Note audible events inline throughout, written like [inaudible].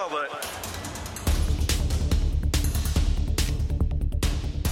love it.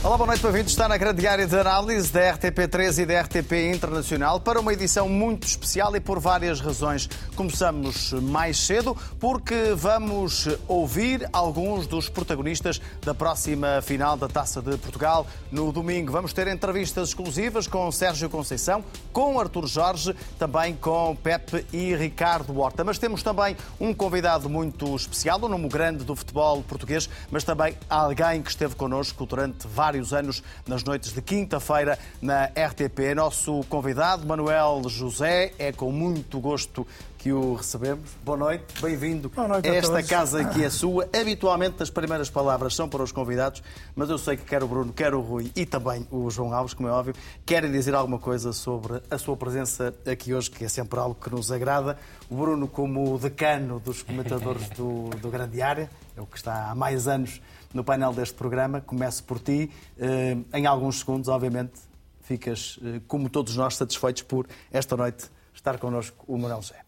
Olá, boa noite, bem-vindos. Está na grande área de análise da RTP3 e da RTP Internacional para uma edição muito especial e por várias razões. Começamos mais cedo porque vamos ouvir alguns dos protagonistas da próxima final da Taça de Portugal. No domingo vamos ter entrevistas exclusivas com Sérgio Conceição, com Artur Jorge, também com Pepe e Ricardo Horta. Mas temos também um convidado muito especial, um nome grande do futebol português, mas também alguém que esteve connosco durante vários vários anos nas noites de quinta-feira na RTP. Nosso convidado, Manuel José, é com muito gosto que o recebemos. Boa noite, bem-vindo. Esta todos. casa aqui é sua. Habitualmente as primeiras palavras são para os convidados, mas eu sei que quer o Bruno, quer o Rui e também o João Alves, como é óbvio, querem dizer alguma coisa sobre a sua presença aqui hoje, que é sempre algo que nos agrada. O Bruno, como decano dos comentadores do, do Grande Área, é o que está há mais anos no painel deste programa. Começo por ti. Eh, em alguns segundos, obviamente, ficas, eh, como todos nós, satisfeitos por esta noite estar connosco o Manuel José.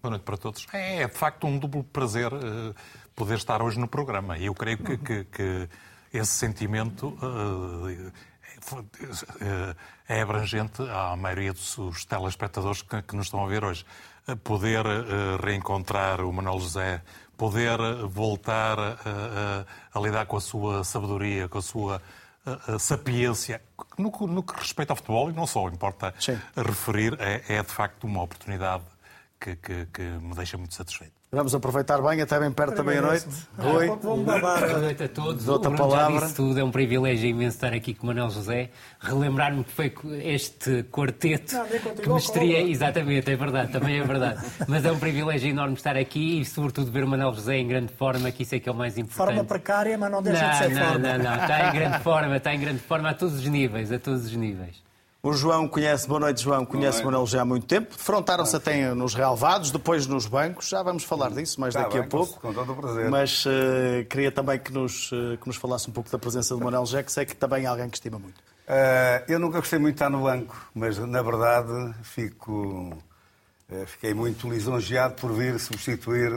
Boa noite para todos. É, é de facto um duplo prazer uh, poder estar hoje no programa. E eu creio que, que, que esse sentimento uh, é abrangente à maioria dos telespectadores que nos estão a ver hoje. Poder reencontrar o Manuel José poder voltar a, a, a, lidar com a sua sabedoria, com a sua a, sapiência, no, no, que respeita ao futebol, e não só, importa referir, é, é, de facto uma oportunidade que, que, que me deixa muito satisfeito. Vamos aproveitar bem, até bem perto da meia-noite. Rui. Boa noite a todos. Outra o palavra. já disse tudo, é um privilégio imenso estar aqui com o Manuel José, relembrar-me que foi este quarteto não, que me. Exatamente, é verdade, também é verdade. Mas é um privilégio enorme estar aqui e, sobretudo, ver o Manuel José em grande forma, que isso é que é o mais importante. Forma precária, mas não deixa não, de ser não, forma. Não, não, está em grande [laughs] forma, está em grande forma a todos os níveis, a todos os níveis. O João conhece, boa noite João, conhece o Manuel já há muito tempo. Defrontaram-se ah, até nos relevados, depois nos bancos. Já vamos falar disso mais tá daqui bem, a pouco. Com todo o prazer. Mas uh, queria também que nos, uh, que nos falasse um pouco da presença do Manuel Jé, que sei que também é alguém que estima muito. Uh, eu nunca gostei muito de estar no banco, mas na verdade fico, fiquei muito lisonjeado por vir substituir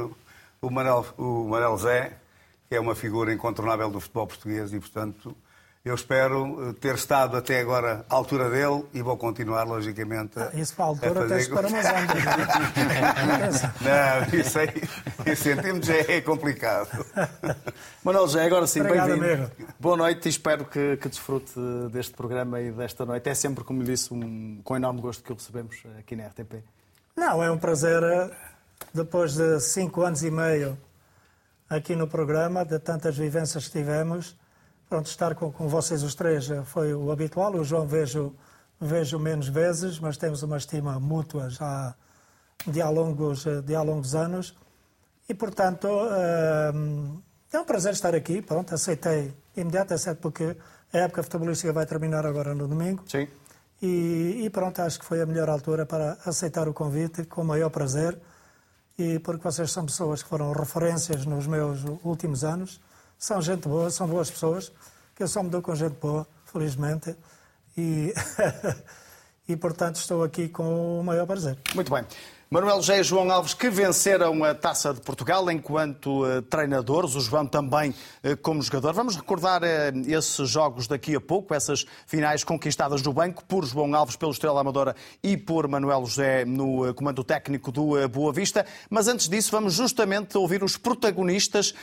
o Manuel, o Manuel Zé, que é uma figura incontornável do futebol português e, portanto, eu espero eh, ter estado até agora à altura dele e vou continuar, logicamente. Ah, isso para a altura até para umas ondas. [laughs] Não, isso aí, em centímetros é, é complicado. [laughs] Manuel já agora sim, bem-vindo. Boa noite e espero que, que, desfrute deste programa e desta noite. É sempre, como lhe disse, um, com enorme gosto que o recebemos aqui na RTP. Não, é um prazer, eh, depois de cinco anos e meio aqui no programa, de tantas vivências que tivemos Pronto, estar com, com vocês os três foi o habitual. O João vejo, vejo menos vezes, mas temos uma estima mútua já de há longos, de há longos anos. E, portanto, eh, é um prazer estar aqui. Pronto, aceitei imediato, certo, porque a época futebolística vai terminar agora no domingo. Sim. E, e, pronto, acho que foi a melhor altura para aceitar o convite, com o maior prazer. E porque vocês são pessoas que foram referências nos meus últimos anos são gente boa, são boas pessoas, que eu só me dou com gente boa, felizmente, e, [laughs] e portanto estou aqui com o maior prazer. Muito bem. Manuel José e João Alves que venceram a Taça de Portugal enquanto uh, treinadores, o João também uh, como jogador. Vamos recordar uh, esses jogos daqui a pouco, essas finais conquistadas no banco por João Alves pelo Estrela Amadora e por Manuel José no comando técnico do Boa Vista. Mas antes disso, vamos justamente ouvir os protagonistas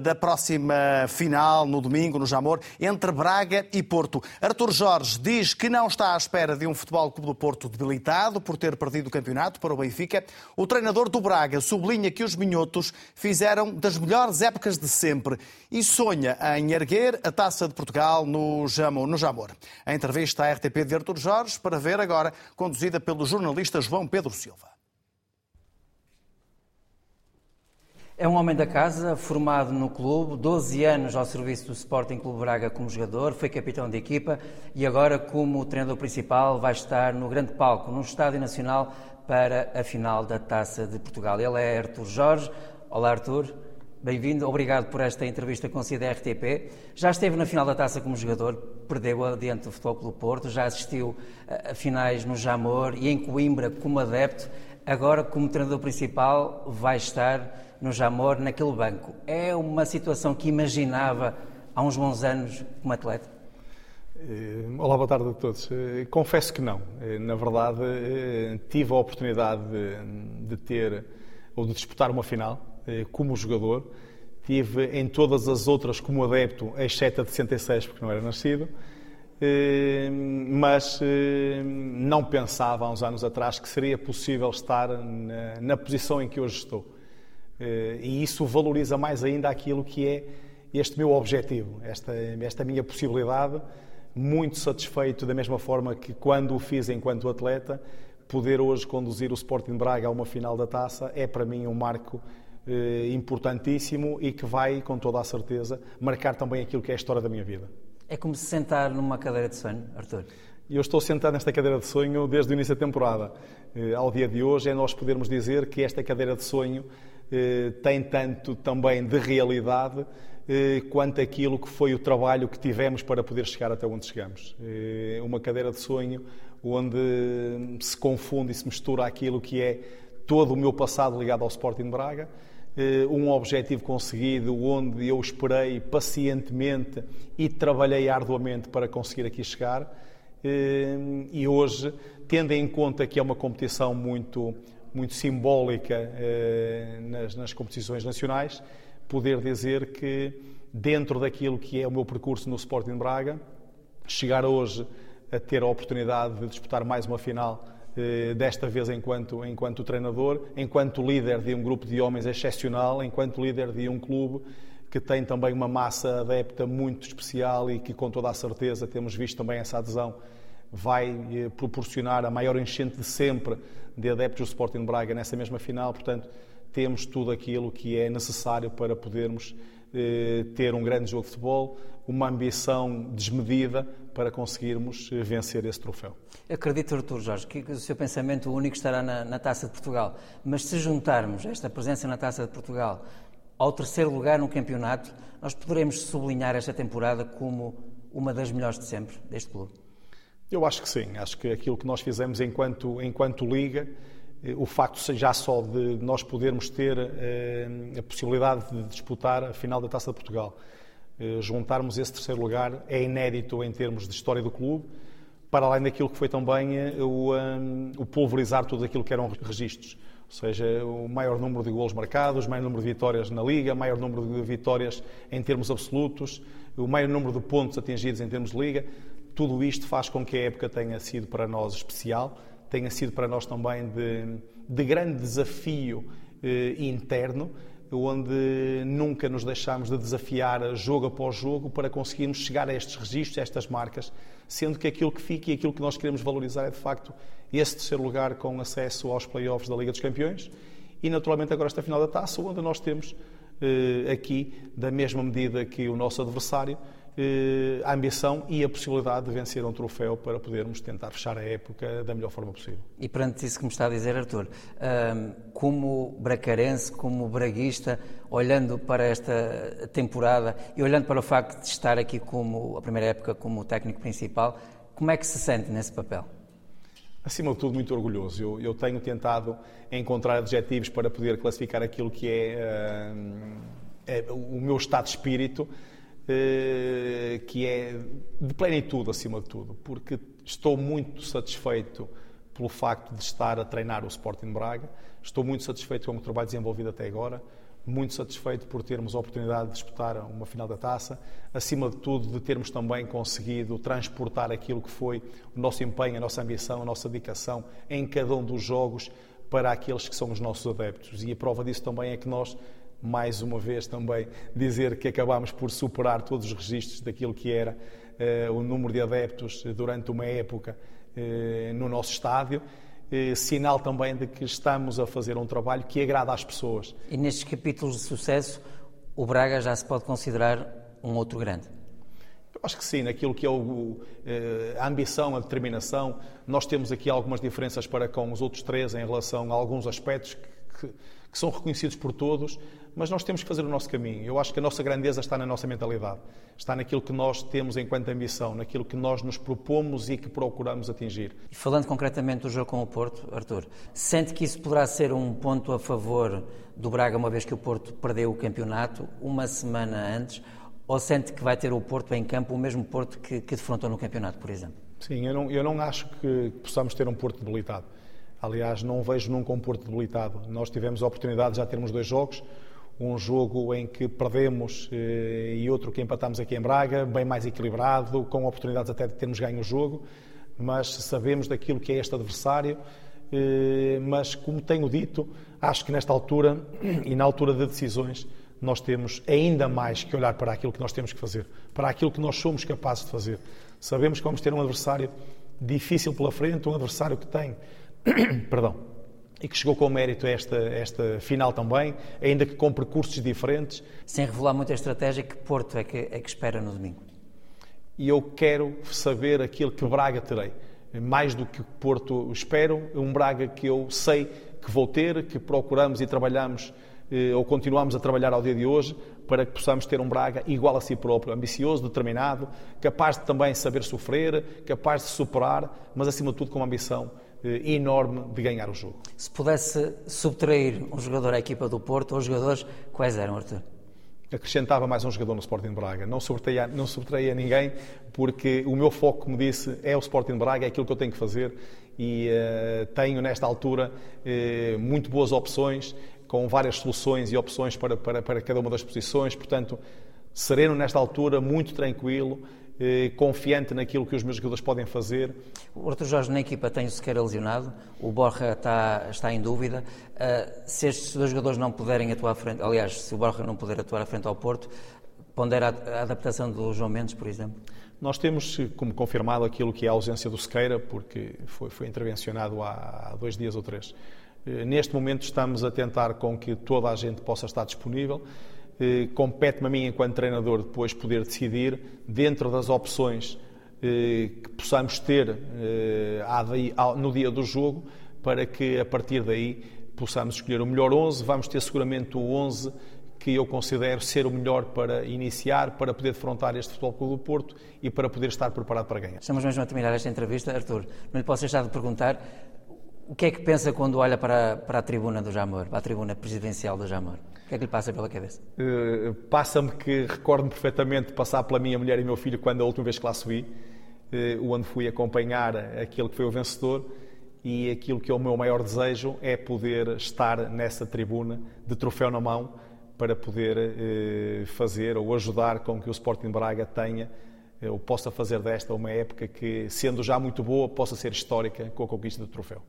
da próxima final no domingo, no Jamor, entre Braga e Porto. Artur Jorge diz que não está à espera de um Futebol Clube do Porto debilitado por ter perdido o campeonato para o Benfica Benfica, o treinador do Braga sublinha que os minhotos fizeram das melhores épocas de sempre e sonha em erguer a Taça de Portugal no. No Jamor. A entrevista à RTP de Artur Jorge, para ver agora, conduzida pelo jornalista João Pedro Silva. É um homem da casa, formado no clube, 12 anos ao serviço do Sporting Clube Braga como jogador, foi capitão de equipa e agora, como treinador principal, vai estar no grande palco, num estádio nacional, para a final da Taça de Portugal. Ele é Artur Jorge. Olá, Artur. Bem-vindo, obrigado por esta entrevista com a RTP. Já esteve na final da taça como jogador, perdeu-a diante do Futebol Clube Porto, já assistiu a finais no Jamor e em Coimbra como adepto. Agora, como treinador principal, vai estar no Jamor, naquele banco. É uma situação que imaginava há uns bons anos como atleta? Eh, olá, boa tarde a todos. Eh, confesso que não. Eh, na verdade, tive a oportunidade de, ter ou de disputar uma final como jogador. Tive em todas as outras como adepto, exceto a de 66, porque não era nascido. Mas não pensava há uns anos atrás que seria possível estar na posição em que hoje estou. E isso valoriza mais ainda aquilo que é este meu objetivo, esta, esta minha possibilidade muito satisfeito da mesma forma que quando o fiz enquanto atleta, poder hoje conduzir o Sporting Braga a uma final da taça é para mim um marco eh, importantíssimo e que vai, com toda a certeza, marcar também aquilo que é a história da minha vida. É como se sentar numa cadeira de sonho, Arthur? Eu estou sentado nesta cadeira de sonho desde o início da temporada. Eh, ao dia de hoje é nós podermos dizer que esta cadeira de sonho eh, tem tanto também de realidade quanto aquilo que foi o trabalho que tivemos para poder chegar até onde chegamos. Eh, uma cadeira de sonho onde se confunde e se mistura aquilo que é todo o meu passado ligado ao Sporting Braga, eh, um objetivo conseguido onde eu esperei pacientemente e trabalhei arduamente para conseguir aqui chegar. E hoje, tendo em conta que é uma competição muito, muito simbólica nas, nas competições nacionais, poder dizer que, dentro daquilo que é o meu percurso no Sporting Braga, chegar hoje a ter a oportunidade de disputar mais uma final, eh, desta vez enquanto, enquanto treinador, enquanto líder de um grupo de homens excepcional, enquanto líder de um clube que tem também uma massa adepta muito especial e que, com toda a certeza, temos visto também essa adesão, vai eh, proporcionar a maior enchente de sempre de adeptos do Sporting Braga nessa mesma final. Portanto, temos tudo aquilo que é necessário para podermos eh, ter um grande jogo de futebol, uma ambição desmedida para conseguirmos eh, vencer esse troféu. Acredito, Artur Jorge, que o seu pensamento único estará na, na Taça de Portugal, mas se juntarmos esta presença na Taça de Portugal ao terceiro lugar no campeonato, nós poderemos sublinhar esta temporada como uma das melhores de sempre deste clube? Eu acho que sim. Acho que aquilo que nós fizemos enquanto, enquanto Liga o facto já só de nós podermos ter eh, a possibilidade de disputar a final da Taça de Portugal, eh, juntarmos esse terceiro lugar, é inédito em termos de história do clube, para além daquilo que foi também o, o pulverizar tudo aquilo que eram registros. Ou seja, o maior número de golos marcados, o maior número de vitórias na Liga, o maior número de vitórias em termos absolutos, o maior número de pontos atingidos em termos de Liga. Tudo isto faz com que a época tenha sido para nós especial tenha sido para nós também de, de grande desafio eh, interno, onde nunca nos deixámos de desafiar jogo após jogo para conseguirmos chegar a estes registros, a estas marcas, sendo que aquilo que fica e aquilo que nós queremos valorizar é de facto esse terceiro lugar com acesso aos playoffs da Liga dos Campeões e naturalmente agora esta final da taça, onde nós temos eh, aqui, da mesma medida que o nosso adversário, a ambição e a possibilidade de vencer um troféu para podermos tentar fechar a época da melhor forma possível. E perante isso que me está a dizer, Artur, como bracarense, como braguista, olhando para esta temporada e olhando para o facto de estar aqui como a primeira época como técnico principal, como é que se sente nesse papel? Acima de tudo, muito orgulhoso. Eu, eu tenho tentado encontrar adjetivos para poder classificar aquilo que é, é o meu estado de espírito eh, que é de plenitude acima de tudo, porque estou muito satisfeito pelo facto de estar a treinar o Sporting Braga, estou muito satisfeito com o trabalho desenvolvido até agora, muito satisfeito por termos a oportunidade de disputar uma final da taça, acima de tudo de termos também conseguido transportar aquilo que foi o nosso empenho, a nossa ambição, a nossa dedicação em cada um dos jogos para aqueles que são os nossos adeptos. E a prova disso também é que nós mais uma vez também dizer que acabámos por superar todos os registros daquilo que era uh, o número de adeptos durante uma época uh, no nosso estádio. Uh, sinal também de que estamos a fazer um trabalho que agrada às pessoas. E nestes capítulos de sucesso, o Braga já se pode considerar um outro grande? Eu acho que sim, naquilo que é o, a ambição, a determinação. Nós temos aqui algumas diferenças para com os outros três em relação a alguns aspectos que que, que são reconhecidos por todos, mas nós temos que fazer o nosso caminho. Eu acho que a nossa grandeza está na nossa mentalidade, está naquilo que nós temos enquanto ambição, naquilo que nós nos propomos e que procuramos atingir. E falando concretamente do jogo com o Porto, Arthur, sente que isso poderá ser um ponto a favor do Braga, uma vez que o Porto perdeu o campeonato uma semana antes, ou sente que vai ter o Porto em campo, o mesmo Porto que, que defrontou no campeonato, por exemplo? Sim, eu não, eu não acho que possamos ter um Porto debilitado. Aliás, não vejo nunca um Porto debilitado. Nós tivemos a oportunidade de já termos dois jogos, um jogo em que perdemos eh, e outro que empatamos aqui em Braga, bem mais equilibrado, com oportunidades até de termos ganho o jogo, mas sabemos daquilo que é este adversário. Eh, mas, como tenho dito, acho que nesta altura e na altura de decisões, nós temos ainda mais que olhar para aquilo que nós temos que fazer, para aquilo que nós somos capazes de fazer. Sabemos que vamos ter um adversário difícil pela frente, um adversário que tem, [coughs] perdão, e que chegou com mérito a esta, esta final também, ainda que com percursos diferentes. Sem revelar muita estratégia, que Porto é que, é que espera no domingo? E eu quero saber aquilo que Braga terei. Mais do que Porto espero, um Braga que eu sei que vou ter, que procuramos e trabalhamos, eh, ou continuamos a trabalhar ao dia de hoje, para que possamos ter um Braga igual a si próprio, ambicioso, determinado, capaz de também saber sofrer, capaz de superar, mas acima de tudo com uma ambição enorme de ganhar o jogo. Se pudesse subtrair um jogador à equipa do Porto, os jogadores quais eram, Arthur? Acrescentava mais um jogador no Sporting Braga. Não subtraía, não subtraía ninguém, porque o meu foco, como disse, é o Sporting Braga, é aquilo que eu tenho que fazer e uh, tenho nesta altura uh, muito boas opções, com várias soluções e opções para, para, para cada uma das posições, portanto, sereno nesta altura, muito tranquilo, eh, confiante naquilo que os meus jogadores podem fazer. O Arthur Jorge na equipa tem o Sequeira lesionado, o Borja está, está em dúvida. Uh, se estes dois jogadores não puderem atuar à frente, aliás, se o Borja não puder atuar à frente ao Porto, pondera a adaptação do João Mendes, por exemplo? Nós temos como confirmado aquilo que é a ausência do Sequeira, porque foi, foi intervencionado há, há dois dias ou três. Eh, neste momento estamos a tentar com que toda a gente possa estar disponível. Eh, compete-me a mim, enquanto treinador, depois poder decidir, dentro das opções eh, que possamos ter eh, no dia do jogo, para que a partir daí possamos escolher o melhor 11. Vamos ter seguramente o 11 que eu considero ser o melhor para iniciar, para poder defrontar este Futebol Clube do Porto e para poder estar preparado para ganhar. Estamos mesmo a terminar esta entrevista. Arthur, não lhe posso deixar de perguntar o que é que pensa quando olha para, para a tribuna do Jamor, para a tribuna presidencial do Jamor? O que é que lhe passa pela cabeça? Uh, Passa-me que recordo-me perfeitamente de passar pela minha mulher e meu filho quando a última vez que lá subi, uh, onde fui acompanhar aquele que foi o vencedor e aquilo que é o meu maior desejo é poder estar nessa tribuna de troféu na mão para poder uh, fazer ou ajudar com que o Sporting Braga tenha ou possa fazer desta uma época que, sendo já muito boa, possa ser histórica com a conquista do troféu.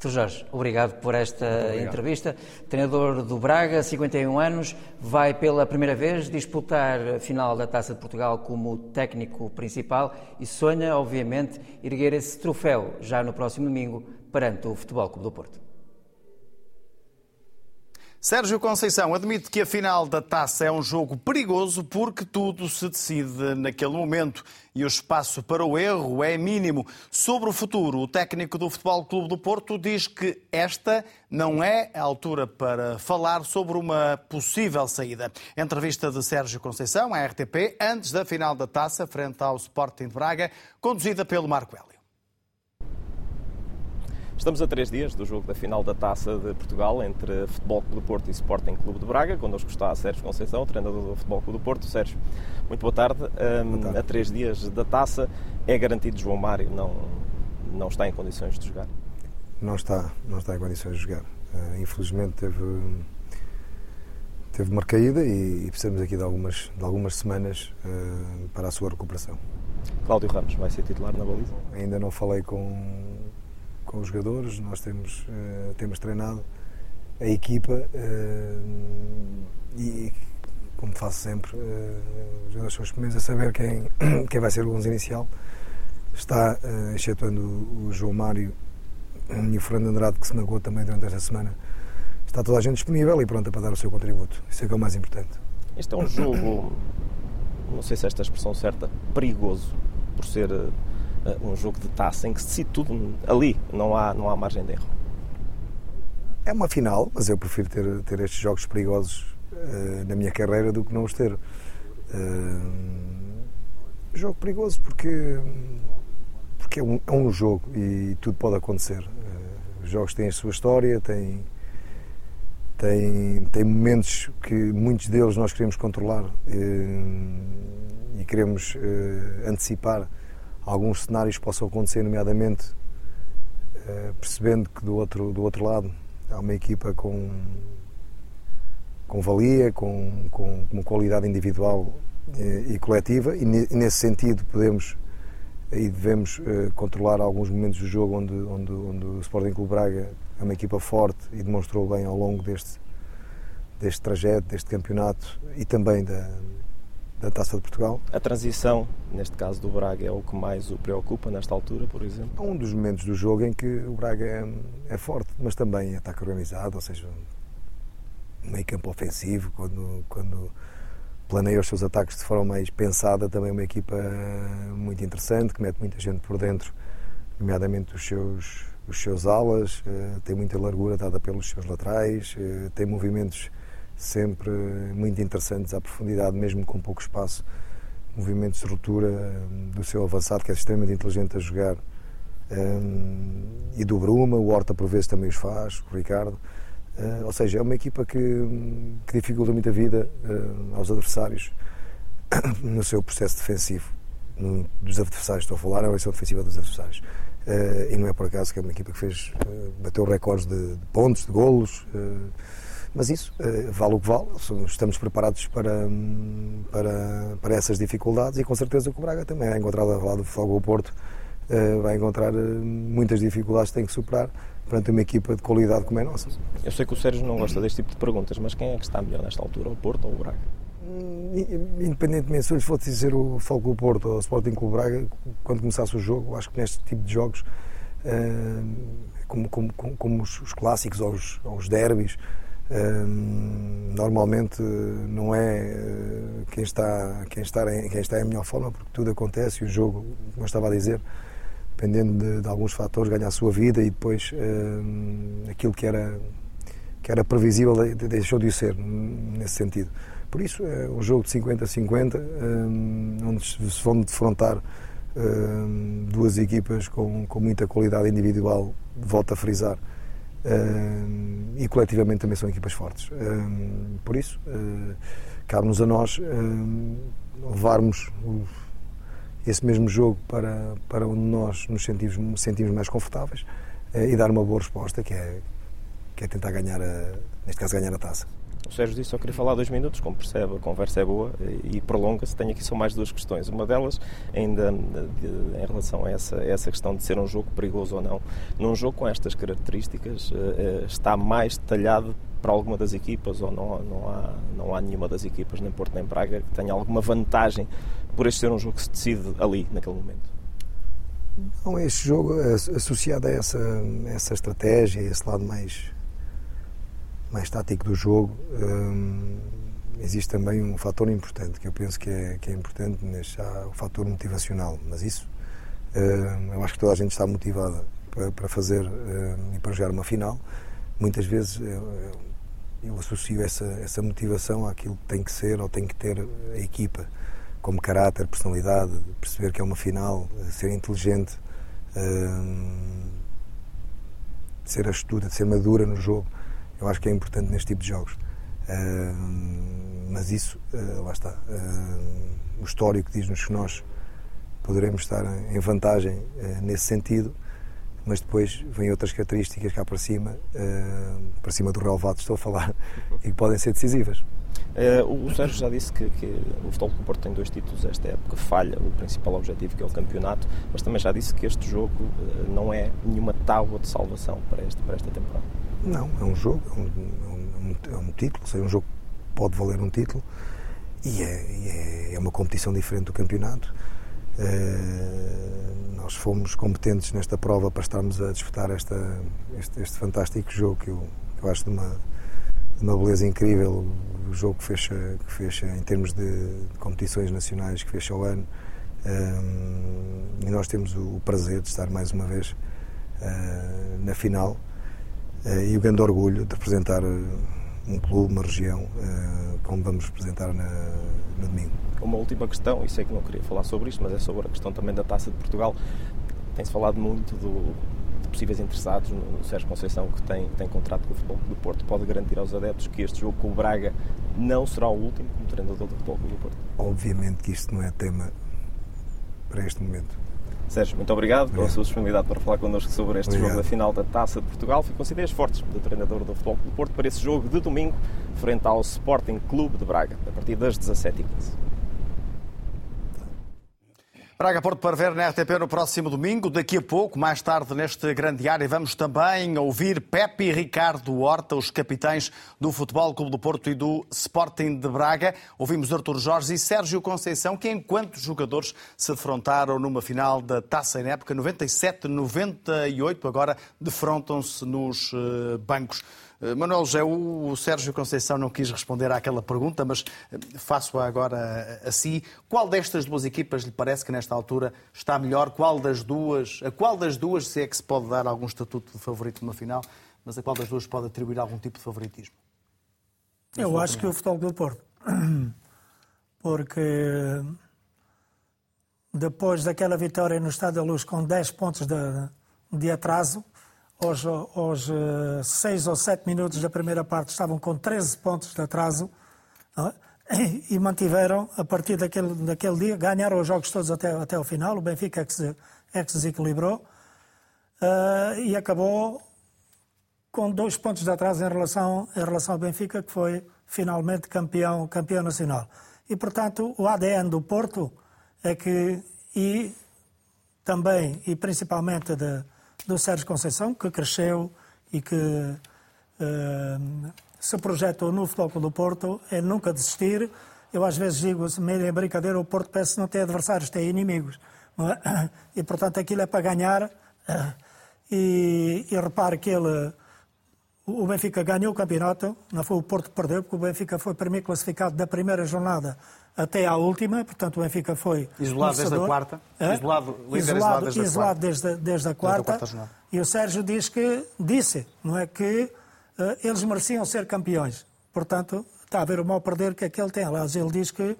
Artur Jorge, obrigado por esta obrigado. entrevista. Treinador do Braga, 51 anos, vai pela primeira vez disputar a final da Taça de Portugal como técnico principal e sonha, obviamente, erguer esse troféu já no próximo domingo perante o Futebol Clube do Porto. Sérgio Conceição admite que a final da taça é um jogo perigoso porque tudo se decide naquele momento e o espaço para o erro é mínimo. Sobre o futuro, o técnico do Futebol Clube do Porto diz que esta não é a altura para falar sobre uma possível saída. Entrevista de Sérgio Conceição à RTP antes da final da taça frente ao Sporting de Braga, conduzida pelo Marco Hélio. Estamos a três dias do jogo da final da Taça de Portugal entre Futebol Clube do Porto e Sporting Clube de Braga. Connosco está Sérgio Conceição, treinador do Futebol Clube do Porto. Sérgio, muito boa tarde. Um, boa tarde. A três dias da Taça é garantido João Mário não, não está em condições de jogar? Não está, não está em condições de jogar. Uh, infelizmente teve, teve uma recaída e, e precisamos aqui de algumas, de algumas semanas uh, para a sua recuperação. Cláudio Ramos vai ser titular na baliza? Ainda não falei com com os jogadores, nós temos, uh, temos treinado a equipa uh, e, como faço sempre, uh, os jogadores são os primeiros a saber quem, [coughs] quem vai ser o 11 inicial. Está, excetuando o, João Mário e o Fernando Andrade, que se magoou também durante esta semana, está toda a gente disponível e pronta para dar o seu contributo. Isso é que é o mais importante. Este é um jogo, não sei se esta é expressão certa, perigoso, por ser um jogo de taça em que se decide tudo ali, não há, não há margem de erro. É uma final, mas eu prefiro ter, ter estes jogos perigosos uh, na minha carreira do que não os ter. Uh, jogo perigoso porque, porque é, um, é um jogo e tudo pode acontecer. Uh, os jogos têm a sua história, têm, têm, têm momentos que muitos deles nós queremos controlar e queremos antecipar alguns cenários possam acontecer, nomeadamente percebendo que do outro, do outro lado há uma equipa com, com valia, com, com, com qualidade individual e, eh, e coletiva, e, ne, nesse sentido podemos e devemos uh, controlar alguns momentos do jogo onde, onde, onde o Sporting Clube Braga é uma equipa forte e demonstrou bem ao longo deste, deste trajeto, deste campeonato e também da, da Taça de Portugal. A transição, neste caso do Braga, é o que mais o preocupa nesta altura, por exemplo? É um dos momentos do jogo em que o Braga é, é forte, mas também ataque organizado, ou seja, meio campo ofensivo, quando, quando planeia os seus ataques de forma mais pensada, também é uma equipa muito interessante, que mete muita gente por dentro, nomeadamente os seus, os seus alas, eh, tem muita largura dada pelos seus laterais, eh, tem movimentos sempre muito interessantes à profundidade, mesmo com pouco espaço. Movimentos de ruptura hum, do seu avançado, que é extremamente inteligente a jogar. Um, e do Bruma, o Horta por vezes também os faz, o Ricardo. Uh, ou seja, é uma equipa que, que dificulta muito a vida uh, aos adversários [coughs] no seu processo defensivo. No, dos adversários, estou a falar, é a versão defensiva dos adversários. Uh, e não é por acaso que é uma equipa que fez, bateu recordes de, de pontos, de golos. Mas isso uh, vale o que vale, estamos preparados para, para, para essas dificuldades e com certeza que o Braga também vai encontrar ao lado do Fogo ao Porto, vai encontrar muitas dificuldades que tem que superar perante uma equipa de qualidade como é a nossa. Eu sei que o Sérgio não gosta deste tipo de perguntas, mas quem é que está melhor nesta altura, o Porto ou o Braga? Hum, independentemente se eu lhe fosse dizer o Fogo Porto ou o Sporting o Braga, quando começasse o jogo, acho que neste tipo de jogos, como, como, como os, os clássicos ou os, ou os derbys, normalmente não é eh, quem está, quem, está em, quem está em melhor forma, porque tudo acontece e o jogo, como eu estava a dizer, dependendo de, de alguns fatores, ganha a sua vida e depois aquilo que era, que era previsível deixou de o ser, nesse sentido. Por isso, é um jogo de 50 a 50, onde se vão defrontar duas equipas com, com muita qualidade individual, volto a frisar E coletivamente também são equipas fortes. Por isso, uh, cabe-nos a nós levarmos esse mesmo jogo para, para onde nós nos sentimos, sentimos mais confortáveis e dar uma boa resposta, que é, que é tentar ganhar, a, neste caso, ganhar a taça. O Sérgio disse só queria falar dois minutos, como percebe, a conversa é boa e prolonga-se. Tenho aqui só mais duas questões. Uma delas, ainda em relação a essa, essa questão de ser um jogo perigoso ou não. Num jogo com estas características, eh, eh, está mais detalhado para alguma das equipas ou não, não, há, não há nenhuma das equipas, nem Porto nem Braga, que tenha alguma vantagem por este ser um jogo que se decide ali, naquele momento? Não, este jogo associado a essa, essa estratégia, esse lado mais mais tático do jogo, hum, existe também um fator importante que eu penso que é, que é importante, o fator motivacional. Mas isso, hum, eu acho que toda a gente está motivada para, para fazer hum, e para jogar uma final. Muitas vezes eu, eu associo essa, essa motivação àquilo que tem que ser ou tem que ter a equipa, como caráter, personalidade, perceber que é uma final, ser inteligente, ser astuta, ser madura no jogo. Eu acho que é importante neste tipo de jogos. Uh, mas isso, uh, lá está. Uh, o histórico diz-nos que nós poderemos estar em vantagem nesse sentido, mas depois vêm outras características cá para cima, para cima do relevado estou a falar, [laughs] e que podem ser decisivas. o Sérgio já disse que, que o Futebol do Porto tem dois títulos esta época, falha o principal objetivo que é o campeonato, mas também já disse que este jogo não é nenhuma tábua de salvação para, este, para esta temporada. Não, é um jogo, é um, é um, é um título, seja, um jogo que pode valer um título e é, é, é uma competição diferente do campeonato. Uh, nós fomos competentes nesta prova para estarmos a disputar esta, este, este fantástico jogo que eu, que eu acho de uma, de uma beleza incrível. O jogo que fecha, que fecha em termos de, de competições nacionais, que fecha o ano. Uh, e nós temos o prazer de estar mais uma vez uh, na final e o grande orgulho de representar um clube, uma região, como vamos representar na, no domingo. Uma última questão, e sei que não queria falar sobre isto, mas é sobre a questão também da Taça de Portugal. Tem-se falado muito do, de possíveis interessados no, no Sérgio Conceição, que tem, tem contrato com o Futebol do Porto. Pode garantir aos adeptos que este jogo com o Braga não será o último como treinador do Futebol do Porto? Obviamente que isto não é tema para este momento. Sérgio, muito obrigado, obrigado. pela sua disponibilidade para falar connosco sobre este obrigado. jogo da final da Taça de Portugal. Ficam ideias fortes do treinador do Futebol do Porto para esse jogo de domingo frente ao Sporting Clube de Braga, a partir das 17h15. Braga Porto para ver na RTP no próximo domingo. Daqui a pouco, mais tarde, neste grande área, vamos também ouvir Pepe e Ricardo Horta, os capitães do Futebol Clube do Porto e do Sporting de Braga. Ouvimos Artur Jorge e Sérgio Conceição, que enquanto jogadores se defrontaram numa final da Taça em época 97-98, agora defrontam-se nos eh, bancos. Eh, Manuel José, o Sérgio Conceição não quis responder àquela pergunta, mas eh, faço-a agora a si. Qual destas duas equipas lhe parece que nesta altura está melhor? Qual das duas, a qual das duas, se é que se pode dar algum estatuto de favorito numa final, mas a qual das duas pode atribuir algum tipo de favoritismo? Eu acho que o Futebol do Porto. [clears throat] Porque depois daquela vitória no Estado da Luz com 10 pontos de, de atraso, aos, aos seis ou sete minutos da primeira parte estavam com 13 pontos de atraso é? e mantiveram, a partir daquele, daquele dia, ganharam os jogos todos até, até o final. O Benfica é que se, é que se desequilibrou uh, e acabou com dois pontos de atraso em relação, em relação ao Benfica, que foi finalmente campeão, campeão nacional. E, portanto, o ADN do Porto é que, e também, e principalmente de, do Sérgio Conceição, que cresceu e que uh, se projetou no Futebol do Porto, é nunca desistir. Eu às vezes digo, meio em brincadeira, o Porto parece não ter adversários, tem inimigos. É? [coughs] E portanto aquilo é para ganhar. [coughs] E, e repare que ele, o Benfica ganhou o campeonato, não foi o Porto que perdeu, porque o Benfica foi primeiro classificado da primeira jornada até à última, portanto o Benfica foi isolado desde a quarta, é? isolado, isolado, isolado, desde, isolado desde, desde, a quarta, desde a quarta e o Sérgio diz que disse, não é que uh, eles mereciam ser campeões. Portanto, está a ver o mal perder que aquele tem. Aliás, ele diz que,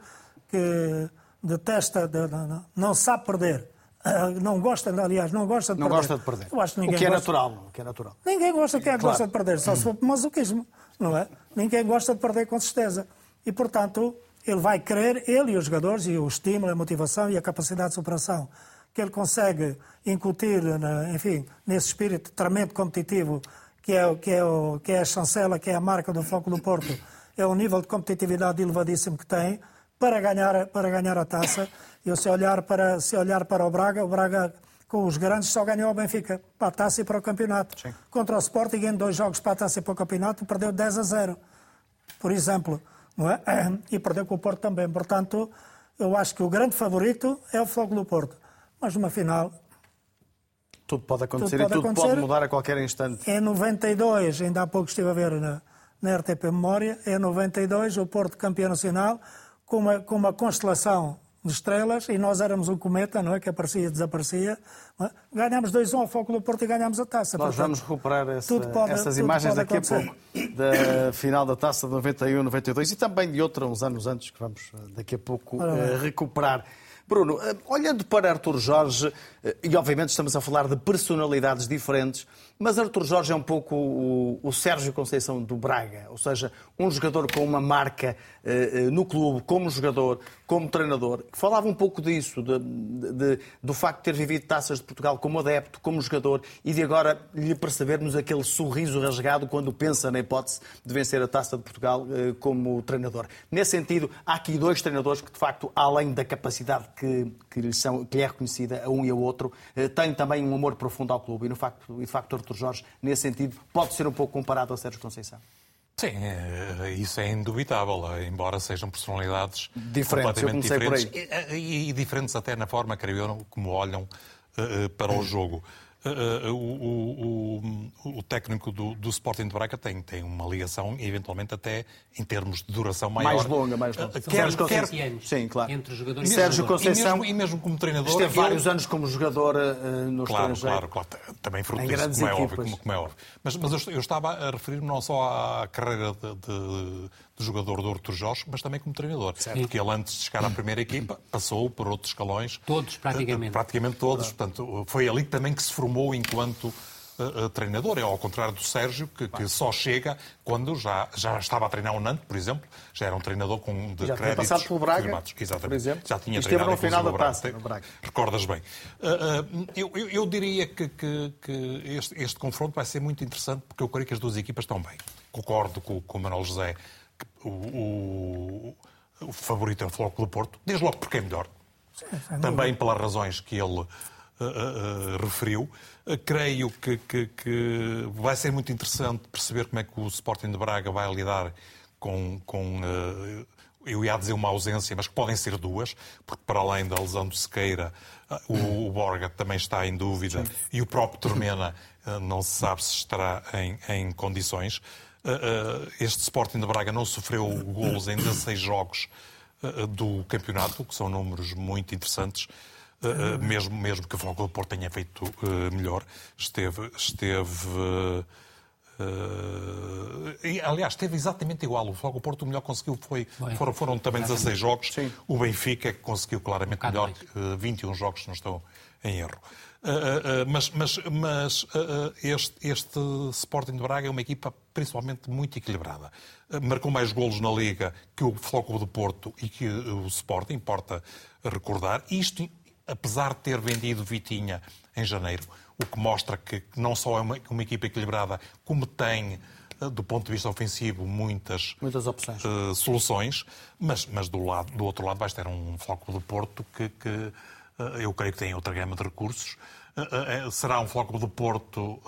que detesta, de, de, não sabe perder. Uh, não gosta, aliás, não gosta de não perder. Não gosta de perder. Eu acho que ninguém o que é gosta... natural. O que é natural. Ninguém gosta, quem é que claro. gosta de perder? Só se for [clears throat] masoquismo, não é? Ninguém gosta de perder com certeza. E, portanto, ele vai querer, ele e os jogadores, e o estímulo, a motivação e a capacidade de superação que ele consegue incutir, enfim, nesse espírito tremendo competitivo que é, que, é o, que é a chancela, que é a marca do Foco do Porto, é o nível de competitividade elevadíssimo que tem para ganhar, para ganhar a taça. E se olhar, para, se olhar para o Braga, o Braga com os grandes só ganhou o Benfica para a taça e para o campeonato. Sim. Contra o Sporting, em dois jogos para a taça e para o campeonato, perdeu 10 a 0, por exemplo é? E perdeu com o Porto também. Portanto, eu acho que o grande favorito é o Fogo do Porto. Mas numa final. Tudo pode acontecer tudo pode e tudo acontecer. pode mudar a qualquer instante. Em 92, ainda há pouco estive a ver na, na RTP Memória, em 92, o Porto campeão nacional, com uma, com uma constelação de estrelas e nós éramos um cometa, não é? Que aparecia e desaparecia. É? Ganhámos 2-1 ao Foco do Porto e ganhámos a taça. Nós Portanto, vamos recuperar essa, pode, essas imagens daqui a pouco da [coughs] final da taça de 91-92 e também de outra uns anos antes que vamos eh, daqui a pouco uh, recuperar. Bruno, eh, olhando para Artur Jorge, e obviamente estamos a falar de personalidades diferentes, mas Artur Jorge é um pouco o, o Sérgio Conceição do Braga, ou seja, um jogador com uma marca uh, no clube, como jogador, como treinador. Falava um pouco disso, de, de, do facto de ter vivido taças de Portugal como adepto, como jogador, e de agora lhe percebermos aquele sorriso rasgado quando pensa na hipótese de vencer a taça de Portugal uh, como treinador. Nesse sentido, há aqui dois treinadores que, de facto, além da capacidade que, que, lhe, são, que lhe é reconhecida a um e ao outro, uh, têm também um amor profundo ao clube. E, no facto, e de facto, Artur Jorge, nesse sentido, pode ser um pouco comparado a Sérgio Conceição. Sim, é, isso é indubitável, embora sejam personalidades diferentes, completamente diferentes e, e, e, diferentes até na forma, creio eu, como olham uh, para o jogo. Uh, o, o, o, técnico do, do, Sporting de Braga tem, tem uma ligação, eventualmente até em termos de duração maior. Mais longa, mais longa. Uh, quer, quer, sim, claro. entre o jogador e, e Sérgio Conceição. E mesmo, e mesmo como treinador. Esteve vários anos como jogador uh, no claro, estrangeiro. Claro, claro. Também fruto disso, como é, óbvio, como, como é óbvio. Mas, mas eu, eu estava a referir-me não só à carreira de, de de jogador do Artur Jorge, mas também como treinador. Certo. Porque ele, antes de chegar à primeira equipa, passou por outros escalões. Todos, praticamente. Eh, praticamente todos. Portanto, foi ali também que se formou enquanto uh, treinador. É ao contrário do Sérgio, que, que, só chega quando já, já estava a treinar o Nantes, por exemplo. Já era um treinador com de já créditos tinha passado pelo Braga, firmados. Exatamente. por exemplo. Já tinha treinado no final da taça, no Braga. Recordas bem. Eu, eu, eu, diria que, que, que este, este, confronto vai ser muito interessante, porque eu creio que as duas equipas estão bem. Concordo com, com o Manuel José o, o, o favorito é o Floco do Porto, desde logo porque é melhor. Sim, Também pelas razões que ele uh, uh, referiu. Creio que, que, que, vai ser muito interessante perceber como é que o Sporting de Braga vai lidar com. com eu ia dizer uma ausência, mas que podem ser duas, porque para além da lesão do Sequeira, o, o Borga também está em dúvida Sim. e o próprio Tormena não se sabe se estará em, em condições. Eh, eh, este Sporting de Braga não sofreu golos em 16 jogos eh, do campeonato, que são números muito interessantes. Mesmo, mesmo que o Futebol do Porto tenha feito melhor, esteve. esteve uh, aliás, esteve exatamente igual. O Futebol do Porto o melhor conseguiu foi. Foram, foram também 16 jogos. Sim. O Benfica conseguiu claramente um melhor, 21 jogos, se não estou em erro. Uh, uh, mas, mas, mas uh, este, este, Sporting de Braga é uma equipa principalmente muito equilibrada. marcou mais golos na Liga que o Floco do Porto e que o Sporting, importa recordar. Isto, apesar de ter vendido Vitinha em janeiro, o que mostra que não só é uma, uma equipa equilibrada, como tem do ponto de vista ofensivo, muitas, muitas opções. Soluções, mas, mas do, lado, do outro lado vais ter um Floco do Porto que, que eh, eu creio que tem outra gama de recursos. Eh, eh, será um Floco do Porto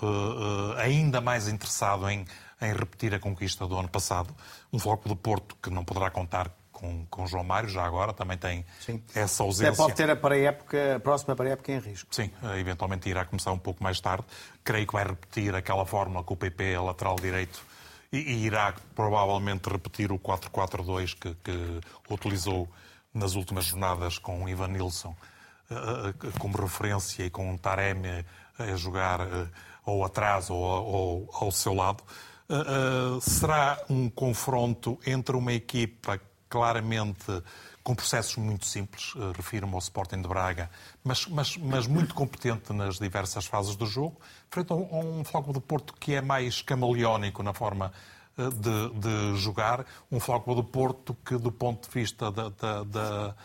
ainda mais interessado em, em repetir a conquista do ano passado. Um Floco do Porto que não poderá contar com, com João Mário, já agora, também tem Sim. essa ausência. Até pode ter a, para a, época, a próxima para a época em risco. Sim, eventualmente irá começar um pouco mais tarde. Creio que vai repetir aquela fórmula com o PP é lateral direito e, e irá provavelmente repetir o 4-4-2 que, que utilizou nas últimas jornadas com o Ivan Nilsson como referência e com um Taremi a jogar eh, ou atrás ou, ou ao seu lado, eh, eh, será um confronto entre uma equipa claramente com processos muito simples, refiro-me ao Sporting de Braga, mas, mas, mas, muito competente nas diversas fases do jogo, frente a um, um Floco de Porto que é mais camaleónico na forma de, de, jogar um Futebol do Porto que, do ponto de vista da, da, da,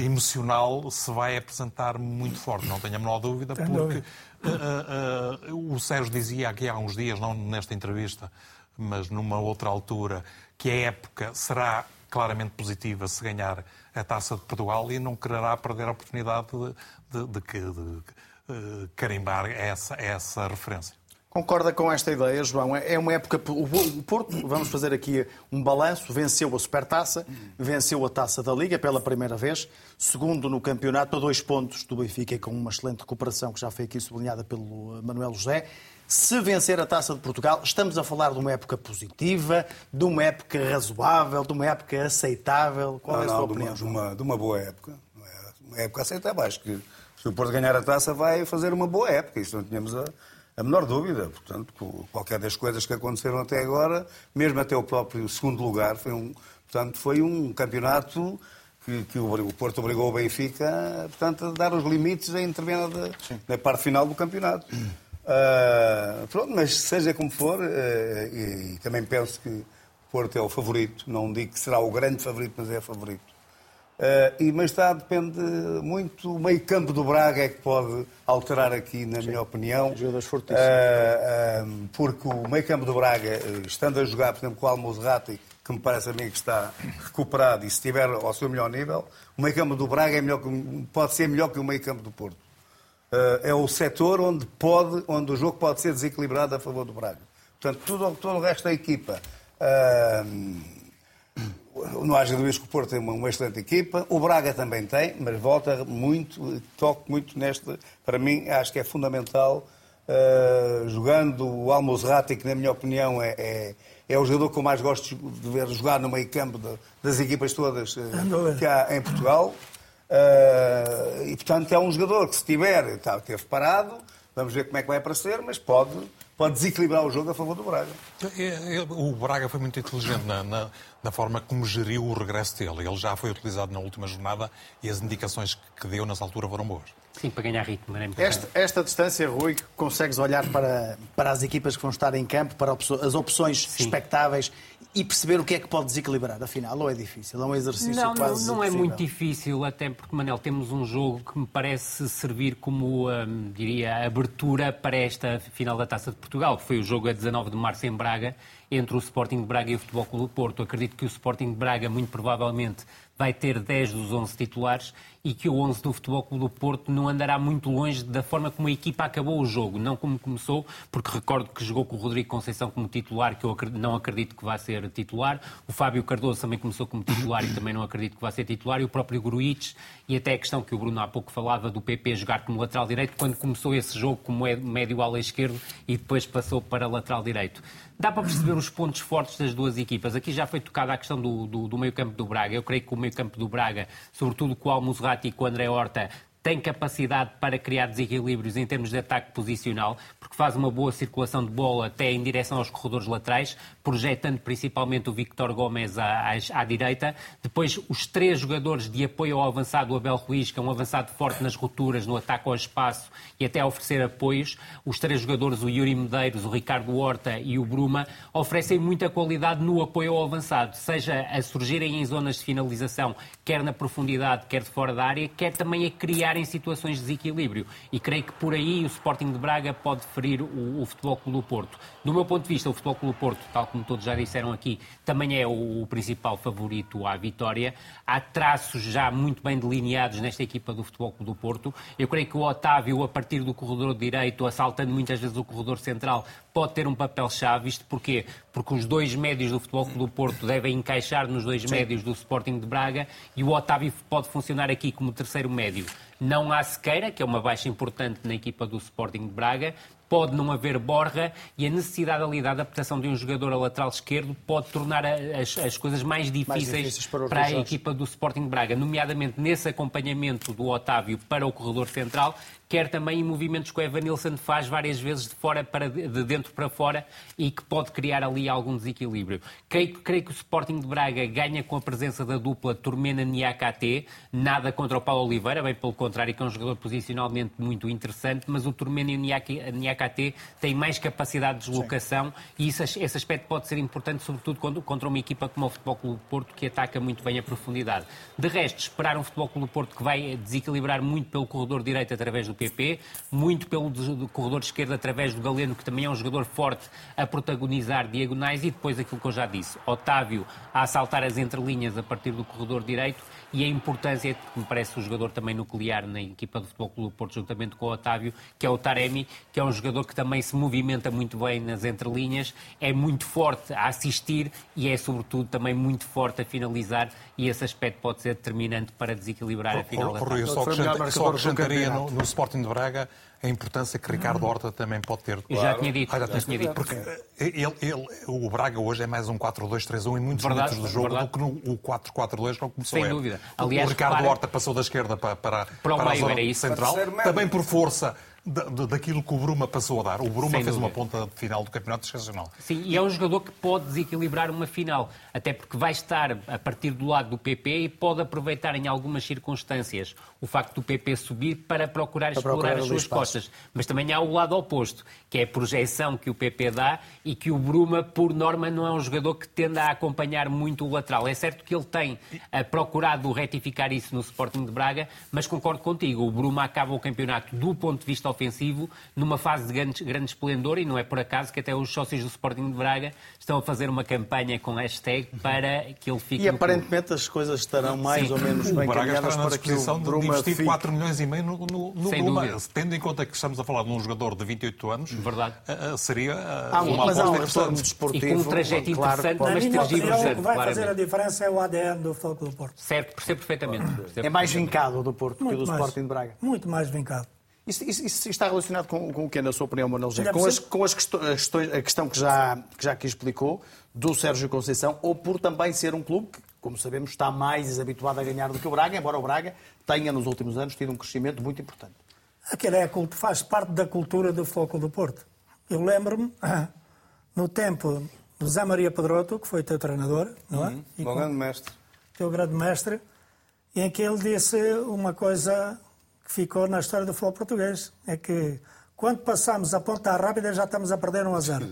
emocional, se vai apresentar muito forte, não tenho a menor dúvida, porque uh, uh, uh, o Sérgio dizia aqui há uns dias, não nesta entrevista, mas numa outra altura, que a época será claramente positiva se ganhar a Taça de Portugal e não quererá perder a oportunidade de, de, de, de carimbar essa, essa referência. Concorda com esta ideia, João? É uma época. O Porto, vamos fazer aqui um balanço, venceu a Supertaça, venceu a Taça da Liga pela primeira vez, segundo no campeonato, a dois pontos do Benfica, com uma excelente recuperação que já foi aqui sublinhada pelo Manuel José. Se vencer a Taça de Portugal, estamos a falar de uma época positiva, de uma época razoável, de uma época aceitável. Qual não, é a sua não, opinião? De uma, de uma boa época. Uma época aceitável. Acho que se o Porto ganhar a taça, vai fazer uma boa época. Isso não tínhamos a a menor dúvida. Portanto, qualquer das coisas que aconteceram até agora, mesmo até o próprio segundo lugar, foi um, portanto, foi um campeonato que, que o Porto obrigou o Benfica portanto, a dar os limites a intervir na, na parte final do campeonato. Uh, pronto, mas seja como for, uh, e, e, também penso que o Porto é o favorito, não digo que será o grande favorito, mas é o favorito. Uh, e, mas está, depende muito. O meio campo do Braga é que pode alterar aqui, na Sim. minha opinião. Jogadores fortíssimos. Uh, uh, porque o meio campo do Braga, estando a jogar, por exemplo, com o Almozrati, que me parece a mim que está recuperado e se estiver ao seu melhor nível, o meio campo do Braga é melhor que, pode ser melhor que o meio campo do Porto. é o setor onde, pode, onde o jogo pode ser desequilibrado a favor do Braga. Portanto, tudo, todo o resto da equipa. Uh, não haja dúvidas que o Porto tem uma, uma, excelente equipa, o Braga também tem, mas volta muito, toco muito neste. Para mim, acho que é fundamental uh, jogando o Almozrati, que na minha opinião é, é, é, o jogador que eu mais gosto de ver jogar no meio campo de, das equipas todas uh, que há em Portugal. Uh, e, portanto, é um jogador que, se tiver, tá, teve parado, vamos ver como é que vai aparecer, mas pode, pode desequilibrar o jogo a favor do Braga. É, é, o Braga foi muito inteligente na, na, na, forma como geriu o regresso dele. Ele já foi utilizado na última jornada e as indicações que deu nessa altura foram boas. Sim, para ganhar ritmo. Era esta, esta distância, Rui, consegues olhar para, para as equipas que vão estar em campo, para as opções Sim. expectáveis e perceber o que é que pode desequilibrar, afinal, ou é difícil? É um exercício não, quase Não, não é muito difícil, até porque, Manel, temos um jogo que me parece servir como, hum, diria, abertura para esta final da Taça de Portugal, que foi o jogo a 19 de março em Braga, entre o Sporting de Braga e o Futebol Clube do Porto. Acredito que o Sporting de Braga, muito provavelmente, vai ter 10 dos 11 titulares e que o 11 do Futebol Clube do Porto não andará muito longe da forma como a equipa acabou o jogo, não como começou, porque recordo que jogou com o Rodrigo Conceição como titular, que eu não acredito que vá ser titular. O Fábio Cardoso também começou como titular e também não acredito que vá ser titular. E o próprio Gruites, e até a questão que o Bruno há pouco falava do PP jogar como lateral direito, quando começou esse jogo como é médio ala esquerdo e depois passou para lateral direito. Dá para perceber os pontos fortes das duas equipas. Aqui já foi tocada a questão do, do, do meio campo do Braga. Eu creio que o meio campo do Braga, sobretudo com o Almuzrati e com o André Horta, tem capacidade para criar desequilíbrios em termos de ataque posicional, porque faz uma boa circulação de bola até em direção aos corredores laterais, projetando principalmente o Victor Gomes à, à, à, direita. Depois, os três jogadores de apoio ao avançado, o Abel Ruiz, que é um avançado forte nas rupturas, no ataque ao espaço e até a oferecer apoios. Os três jogadores, o Yuri Medeiros, o Ricardo Horta e o Bruma, oferecem muita qualidade no apoio ao avançado, seja a surgirem em zonas de finalização, quer na profundidade, quer de fora da área, quer também a criar criar em situações de desequilíbrio. E creio que por aí o Sporting de Braga pode ferir o, o Futebol Clube do Porto. Do meu ponto de vista, o Futebol Clube Porto, tal como todos já disseram aqui, também é o, o principal favorito à vitória. Há traços já muito bem delineados nesta equipa do Futebol Clube do Porto. Eu creio que o Otávio, a partir do corredor direito, assaltando muitas vezes o corredor central, pode ter um papel-chave. Isto porquê? Porque os dois médios do Futebol Clube do Porto devem encaixar nos dois Sim. médios do Sporting de Braga e o Otávio pode funcionar aqui como terceiro médio. Não há Sequeira, que é uma baixa importante na equipa do Sporting de Braga, pode não haver borra e a necessidade ali da adaptação de um jogador a lateral esquerdo pode tornar as, as coisas mais difíceis, mais difíceis para, para a equipa do Sporting Braga, nomeadamente nesse acompanhamento do Otávio para o corredor central, quer também em movimentos que o Evan Nilsson faz várias vezes de, fora para, de dentro para fora e que pode criar ali algum desequilíbrio. Creio, creio que o Sporting de Braga ganha com a presença da dupla Turmena-Niakate, nada contra o Paulo Oliveira, bem pelo contrário, que é um jogador posicionalmente muito interessante, mas o Turmena e o Niakate KT tem mais capacidade de deslocação Sim. e isso, esse aspecto pode ser importante, sobretudo quando, contra uma equipa como o Futebol Clube do Porto, que ataca muito bem a profundidade. De resto, esperar um Futebol Clube do Porto que vai desequilibrar muito pelo corredor direito através do PP, muito pelo do corredor esquerdo através do Galeno, que também é um jogador forte a protagonizar diagonais, e depois aquilo que eu já disse, Otávio a assaltar as entrelinhas a partir do corredor direito e a importância, que me parece o jogador também nuclear na equipa do Futebol Clube do Porto, juntamente com o Otávio, que é o Taremi, que é um jogador que também se movimenta muito bem nas entrelinhas, é muito forte a assistir e é, sobretudo, também muito forte a finalizar. E esse aspecto pode ser determinante para desequilibrar a final da Rui, só acrescentaria no, no Sporting de Braga a importância que Ricardo Horta também pode ter. Claro. Já tinha dito. Ah, já tinha dito. Porque ele, ele, o Braga hoje é mais um 4-2-3-1 em muitos verdade, minutos do jogo verdade. do que no 4-4-2 como começou Sem dúvida. Aliás, o Ricardo para... Horta passou da esquerda para, para, para, para a zona central, também por força daquilo que o Bruma passou a dar. O Bruma Sem fez dúvida. uma ponta final do Campeonato Excepcional. Sim, e é um jogador que pode desequilibrar uma final, até porque vai estar a partir do lado do PP e pode aproveitar em algumas circunstâncias o facto do PP subir para procurar para explorar procurar as suas costas. Mas também há o lado oposto, que é a projeção que o PP dá e que o Bruma, por norma, não é um jogador que tende a acompanhar muito o lateral. É certo que ele tem uh, procurado retificar isso no Sporting de Braga, mas concordo contigo, o Bruma acaba o campeonato do ponto de vista ofensivo numa fase de grande, grande esplendor e não é por acaso que até os sócios do Sporting de Braga estão a fazer uma campanha com hashtag para que ele fique... E aparentemente clube. as coisas estarão mais Sim. ou menos bem caminhadas para que o Bruma investir fique... 4 milhões e meio no, no, no Bruma. Tendo em conta que estamos a falar de um jogador de 28 anos, Verdade. Uh, seria uh, ah, uma mas há um desportivo. E com um trajeto interessante, claro, mas tergiversante. O que vai fazer a diferença é o ADN do Futebol do Porto. Certo, percebo perfeitamente. Percebo é mais vincado do Porto muito que do mais, Sporting de Braga. Muito mais vincado. Isso, isso, isso, está relacionado com, com o que, na sua opinião, Manuel José? Com, as, com as questões, a questão que já, que já aqui explicou, do Sérgio Conceição, ou por também ser um clube que, como sabemos, está mais habituado a ganhar do que o Braga, embora o Braga tenha, nos últimos anos, tido um crescimento muito importante. Aquele é faz parte da cultura do Foco do Porto. Eu lembro-me, no tempo do Zé Maria Pedroto, que foi teu treinador, não é? Uhum. E com, grande mestre. Teu grande mestre, em que ele disse uma coisa que ficou na história do futebol português. É que quando passamos a ponta rápida já estamos a perder um a zero.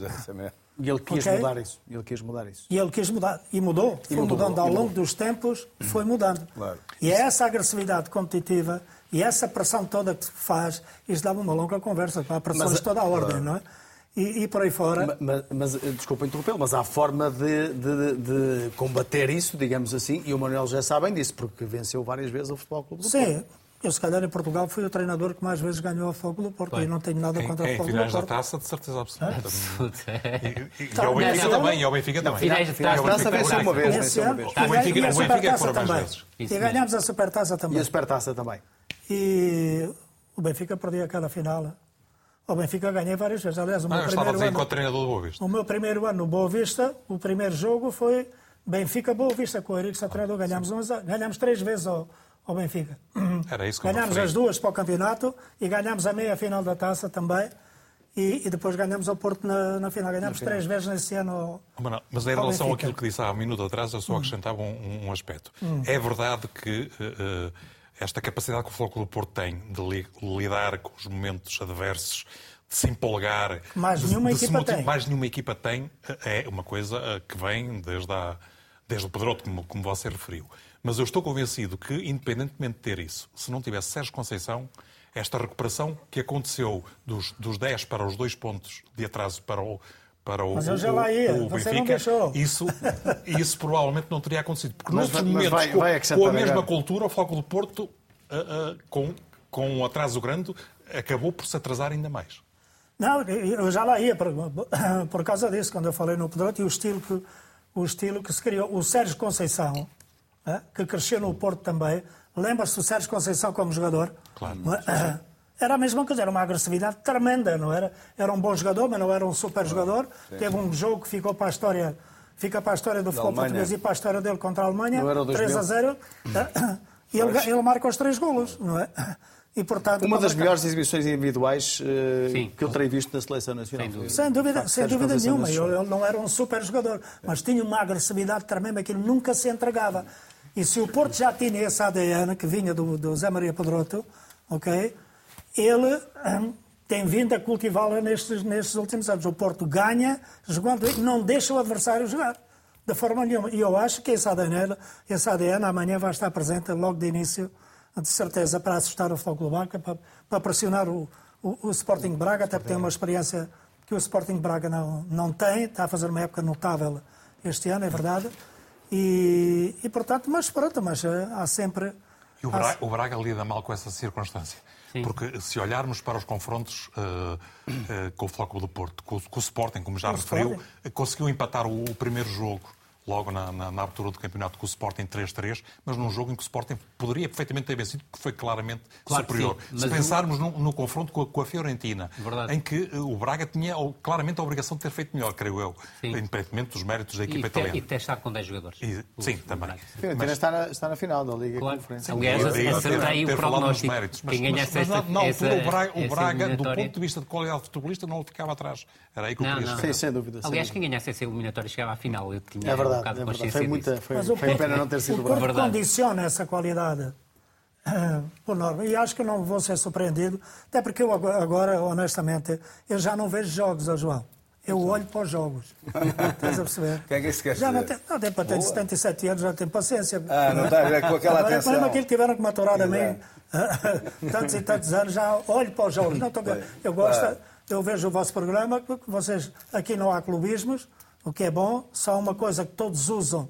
E ele quis okay? mudar isso. Ele quis mudar isso. E ele quis mudar. E mudou. E foi mudou, mudando ao longo mudou. dos tempos, foi mudando. Claro. E é essa agressividade competitiva e essa pressão toda que faz, isto dava uma longa conversa, a pressão mas, de toda a ordem, não é? E, e, por aí fora. Mas, mas eh, desculpa interrompê-lo, mas há forma de, de, de, combater isso, digamos assim, e o Manuel já sabe disso, porque venceu várias vezes o Futebol Clube do Sim, Porto. Eu, se calhar, em Portugal, fui o treinador que mais vezes ganhou a Fogo do Porto. Bem, e não tenho nada contra a Fogo do Porto. Da taça, de certeza absoluta. E, e, e [laughs] ao Benfica também, e ao Benfica também. Finais da taça venceu uma vez. Venceu uma vez. O Benfica, o Benfica foram mais vezes. E ganhámos a Supertaça também. E a Supertaça também. E o Benfica perdia aquela final. O Benfica ganhei várias vezes. Aliás, o meu não, primeiro ano... com o treinador do Boa Vista. O meu primeiro ano no Boa Vista, o primeiro jogo foi Benfica-Boa Vista, com o Treinador. Ganhámos, ganhámos três vezes ao ao Benfica. [clears throat] Era isso que Ganhámos as duas para o campeonato e ganhámos a meia final da taça também. E, e depois ganhamos ao Porto na, na final. Ganhámos três vezes nesse ano. Ao, mas em relação àquilo que disse há um minuto atrás, eu só hum. acrescentava um, um aspecto. Hum. É verdade que uh, esta capacidade que o Flóculo do Porto tem de li, lidar com os momentos adversos, de se empolgar. Mais nenhuma equipa tem. Mais nenhuma equipa tem. É uma coisa que vem desde, a, desde o Pedroto, como, como você referiu. Mas eu estou convencido que, independentemente de ter isso, se não tivesse Sérgio Conceição, esta recuperação que aconteceu dos, dos 10 para os 2 pontos de atraso para o, para o, mas eu já lá ia. o, o Benfica, isso, isso provavelmente não teria acontecido. Porque mas, noutros momentos, vai, vai com, com, a mesma cultura, o Foco do Porto, uh, uh, com, com um atraso grande, acabou por se atrasar ainda mais. Não, eu já lá ia por, por causa disso, quando eu falei no Pedroto, e o estilo que, o estilo que se criou. O Sérgio Conceição, que cresceu no Porto também. Lembra-se do Sérgio Conceição como jogador? Claro. Era a mesma coisa, era uma agressividade tremenda, não era? Era um bom jogador, mas não era um super jogador. Sim. Teve um jogo que ficou para a história, fica para a história do futebol português e para a história dele contra a Alemanha, 3 a 0. E [coughs] ele, ele marca os três golos, não é? E, portanto, Uma das melhores exibições individuais uh, Sim, que eu terei visto na seleção nacional. Sem dúvida, sem dúvida, sem dúvida nenhuma. Ele não era um super jogador, mas tinha uma agressividade tremenda que ele nunca se entregava. E se o Porto já tinha esse ADN que vinha do, do Zé Maria Pedroto, ok? Ele hum, tem vindo a cultivá-la nestes, nestes últimos anos. O Porto ganha jogando e não deixa o adversário jogar. De forma nenhuma. E eu acho que esse ADN, esse ADN amanhã vai estar presente logo de início, de certeza, para assustar o Futebol Clube para, para pressionar o, o, o Sporting Braga, até porque tem uma experiência que o Sporting Braga não, não tem. Está a fazer uma época notável este ano, é verdade. E, e portanto, mas pronto, mas eh, há sempre. E o Braga, há... o Braga lida mal com essa circunstância. Sim. Porque se olharmos para os confrontos uh, uh, com o Flóculo do Porto, com, com, o Sporting, como já referiu, conseguiu empatar o, o primeiro jogo logo na, na, na, abertura do campeonato com o Sporting 3-3, mas num jogo em que o Sporting poderia perfeitamente ter vencido, porque foi claramente claro superior. Se pensarmos o... no, no, confronto com a, com a Fiorentina, Verdade. em que uh, o Braga tinha claramente a obrigação de ter feito melhor, creio eu, sim. independentemente dos méritos da equipa e italiana. E testar com 10 jogadores. E, sim, também. A Fiorentina mas... está, na, está na final da Liga claro. Conferência. Aliás, acertei o prognóstico. Méritos, mas, Quem ganhasse esta, na altura, o Braga, o Braga do ponto de vista de qualidade futebolista, não ficava atrás. Era aí que eu queria Sim, sem dúvida. Aliás, quem ganhasse essa eliminatória chegava à final. Eu tinha é verdade, um é muita, foi, Mas o foi pena não ter sido o Porto condiciona essa qualidade uh, por norma. E acho que não vou ser surpreendido, até porque eu agora, honestamente, eu já não vejo jogos, ó João. Eu olho para os jogos. Estás a perceber? [laughs] Quem é que isso quer já não tem, não tem para ter 77 anos, já tem paciência. Ah, não está ver com aquela agora, atenção. Agora, aquilo que tiveram que maturar a mim, [laughs] tantos e tantos anos, já olho para os jogos. Não, tô, eu gosto, eu vejo o vosso programa, vocês, aqui não há clubismos, o que é bom, só uma coisa que todos usam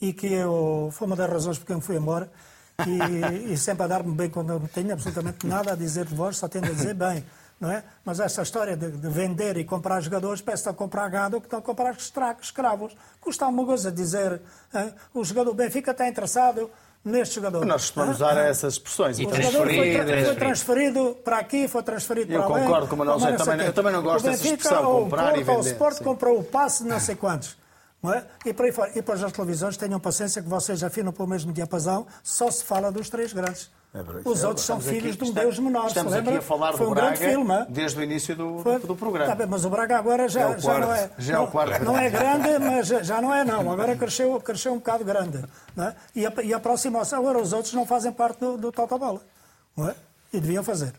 e que eu, foi uma das razões porque eu me fui embora e, [laughs] e sempre a dar-me bem quando eu não tenho absolutamente nada a dizer de vós, só tendo a dizer bem. Não é? Mas esta história de, de vender e comprar jogadores, parece a comprar gado que estão a comprar escravos. Custa alguma coisa dizer, hein? o jogador Benfica está interessado neste jogador. Nós costumamos usar essas expressões. O jogador foi, foi, transferido para aqui, foi transferido eu para lá. Eu concordo com o Manuel José, também, eu também não gosto dessa expressão, comprar Porto, e vender. O Sport sim. comprou o passe de não sei quantos. É? E, para fora, e para as televisões tenham paciência que vocês afinam para o mesmo diapasão, só se fala dos três grandes. É Os é, outros são filhos aqui, de um Deus menor. Estamos aqui a falar Foi um Braga grande filme. desde o início do, Foi, do programa. Tá bem, mas o Braga agora já, é já não é. Já não, é, o quarto. não é grande, mas já não é não. Agora cresceu, cresceu um bocado grande. É? e, a, e a aproximação, agora os outros não fazem parte do, do Totobola. Não é? E deviam fazer.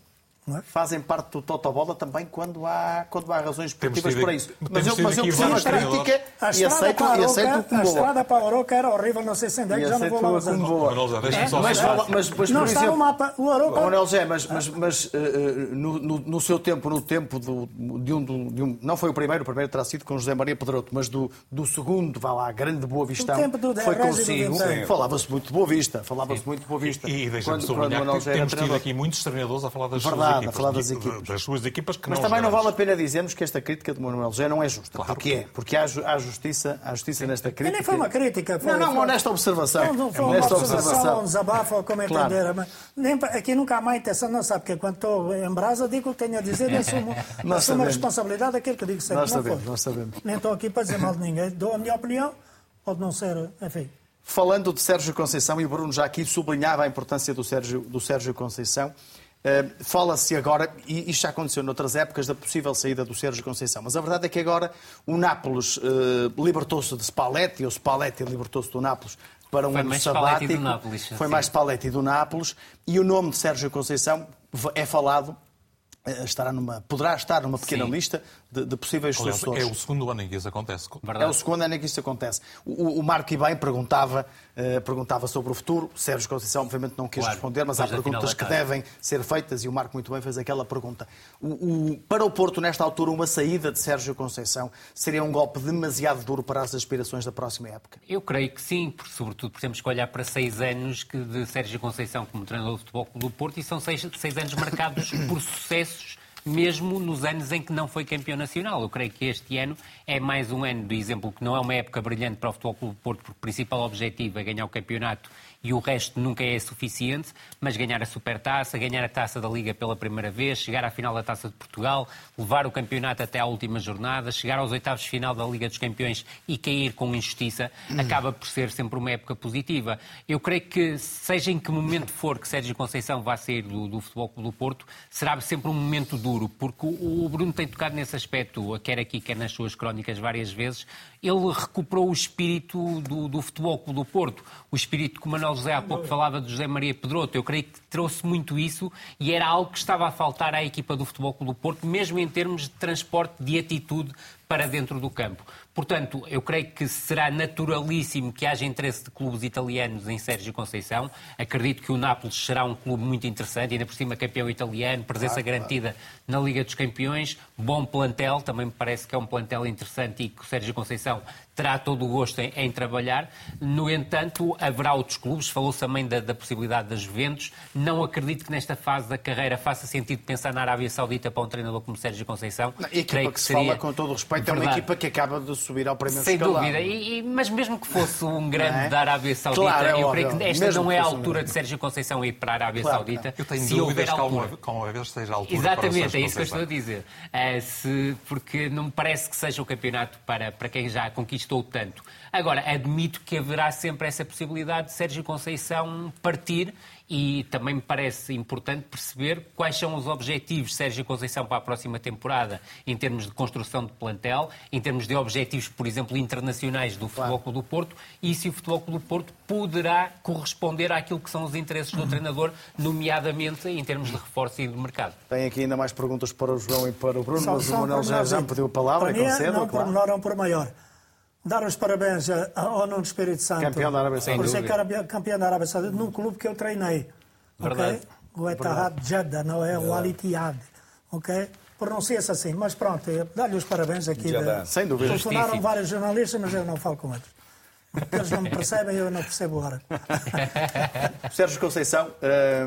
É? fazem parte do Totobola também quando há, quando há razões esportivas para isso. Mas eu, mas eu percebo a crítica e aceito, e aceito como boa. A estrada para a Oroca era horrível, não sei se ainda é já não vou lá usar. Mas, mas, mas, não está no mapa. O Oroca... Manuel Zé, mas, mas, mas uh, no, no, no, seu tempo, no tempo do, de, um, de um... Não foi o primeiro, o primeiro terá sido com José Maria Pedroto, mas do, do segundo, vá lá, grande Boa Vista, foi consigo. Falava-se muito de Boa Vista, falava-se muito de Boa Vista. E deixa-me sublinhar que temos tido aqui muitos treinadores a falar das suas equipas. falar das equipas das suas equipas que Mas não também não vale a pena dizermos que esta crítica de Manuel José não é justa. Claro. Porque é. Porque há, há, justiça, há justiça nesta crítica. Nem foi uma crítica. Foi, não, não, foi... honesta observação. Não, não foi uma observação, um desabafo, como claro. entender. Mas nem, aqui nunca há má intenção, não sabe, porque quando estou em brasa digo o que tenho a dizer e assumo, [laughs] assumo a responsabilidade daquilo que digo sempre. Nós sabemos, nós sabemos. Nem estou aqui para dizer mal de ninguém. Dou a minha opinião, pode não ser, enfim. Falando de Sérgio Conceição, e o Bruno já aqui sublinhava a importância do Sérgio, do Sérgio Conceição, Fala-se agora, e isto já aconteceu noutras épocas, da possível saída do Sérgio Conceição. Mas a verdade é que agora o Nápoles uh, libertou-se de Spalletti, ou Spalletti libertou-se do Nápoles para um Foi ano mais sabático. Do Nápoles, Foi mais Spalletti do Nápoles. E o nome de Sérgio Conceição é falado eh, estará numa, poderá estar numa pequena Sim. lista de, de possíveis Aliás, soluções. É o segundo ano em que isso acontece. Verdade. É o segundo ano em que isso acontece. O, o Marco Ibem perguntava, uh, perguntava sobre o futuro. Sérgio Conceição, obviamente, não quis claro. responder, mas há perguntas que devem ser feitas e o Marco muito bem fez aquela pergunta. O, o, para o Porto, nesta altura, uma saída de Sérgio Conceição seria um golpe demasiado duro para as aspirações da próxima época? Eu creio que sim, porque, sobretudo porque temos que olhar para seis anos que de Sérgio Conceição como treinador do Futebol do Porto e são seis, seis anos marcados por sucessos mesmo nos anos em que não foi campeão nacional. Eu creio que este ano é mais um ano do exemplo que não é uma época brilhante para o Futebol Clube Porto, porque o principal objetivo é ganhar o campeonato e o resto nunca é suficiente, mas ganhar a Supertaça, ganhar a Taça da Liga pela primeira vez, chegar à final da Taça de Portugal, levar o campeonato até à última jornada, chegar aos oitavos de final da Liga dos Campeões e cair com injustiça, acaba por ser sempre uma época positiva. Eu creio que, seja em que momento for que Sérgio Conceição vá sair do, do Futebol Clube do Porto, será sempre um momento duro, porque o, o Bruno tem tocado nesse aspecto, quer aqui, quer nas suas crónicas várias vezes, ele recuperou o espírito do, do Futebol Clube do Porto, o espírito que o Manuel José há pouco falava de José Maria Pedroto. Eu creio que trouxe muito isso e era algo que estava a faltar à equipa do Futebol Clube do Porto, mesmo em termos de transporte de atitude para dentro do campo. Portanto, eu creio que será naturalíssimo que haja interesse de clubes italianos em Sérgio Conceição. Acredito que o Nápoles será um clube muito interessante, ainda por cima campeão italiano, presença claro, garantida claro. na Liga dos Campeões, bom plantel, também me parece que é um plantel interessante e que o Sérgio Conceição terá todo o gosto em, em trabalhar. No entanto, haverá outros clubes, falou-se também da, da, possibilidade das Juventus. Não acredito que nesta fase da carreira faça sentido pensar na Arábia Saudita para um treinador como Sérgio Conceição. Não, e a equipa que, que se seria... fala, com todo o respeito, Verdade. é uma equipa que acaba de subir ao primeiro Sem escalão. dúvida, e, e, mas mesmo que fosse um grande é? da Arábia Saudita, claro, é eu creio que esta mesmo não é a altura de Sérgio Conceição ir para a Arábia claro, Saudita. Eu tenho se dúvidas que uma, com uma vez seja a altura Exatamente, é isso que eu estou a dizer. Uh, se, porque não me parece que seja o campeonato para, para quem já conquistou tanto. Agora, admito que haverá sempre essa possibilidade de Sérgio Conceição partir e também me parece importante perceber quais são os objetivos de Sérgio Conceição para a próxima temporada em termos de construção de plantel, em termos de objetivos, por exemplo, internacionais do Futebol Clube do Porto e se o Futebol Clube do Porto poderá corresponder àquilo que são os interesses do treinador, nomeadamente em termos de reforço e de mercado. Tem aqui ainda mais perguntas para o João e para o Bruno, só, mas o Manuel já, já me pediu a palavra. Para mim, é não claro. por menor, não por maior dar os parabéns ao Nuno Espírito Santo. Campeão da Arábia Saudita. Por ser campeão da Arábia Saudita, num clube que eu treinei. Verdade. Okay? O Etihad Jeddah, não é o Al Ittihad. Ok? Pronuncia-se assim, mas pronto, dá-lhe os parabéns aqui. De... Sem dúvida. Telefonaram vários jornalistas, mas eu não falo com eles. Porque eles não me percebem, eu não percebo agora. [laughs] Sérgio Conceição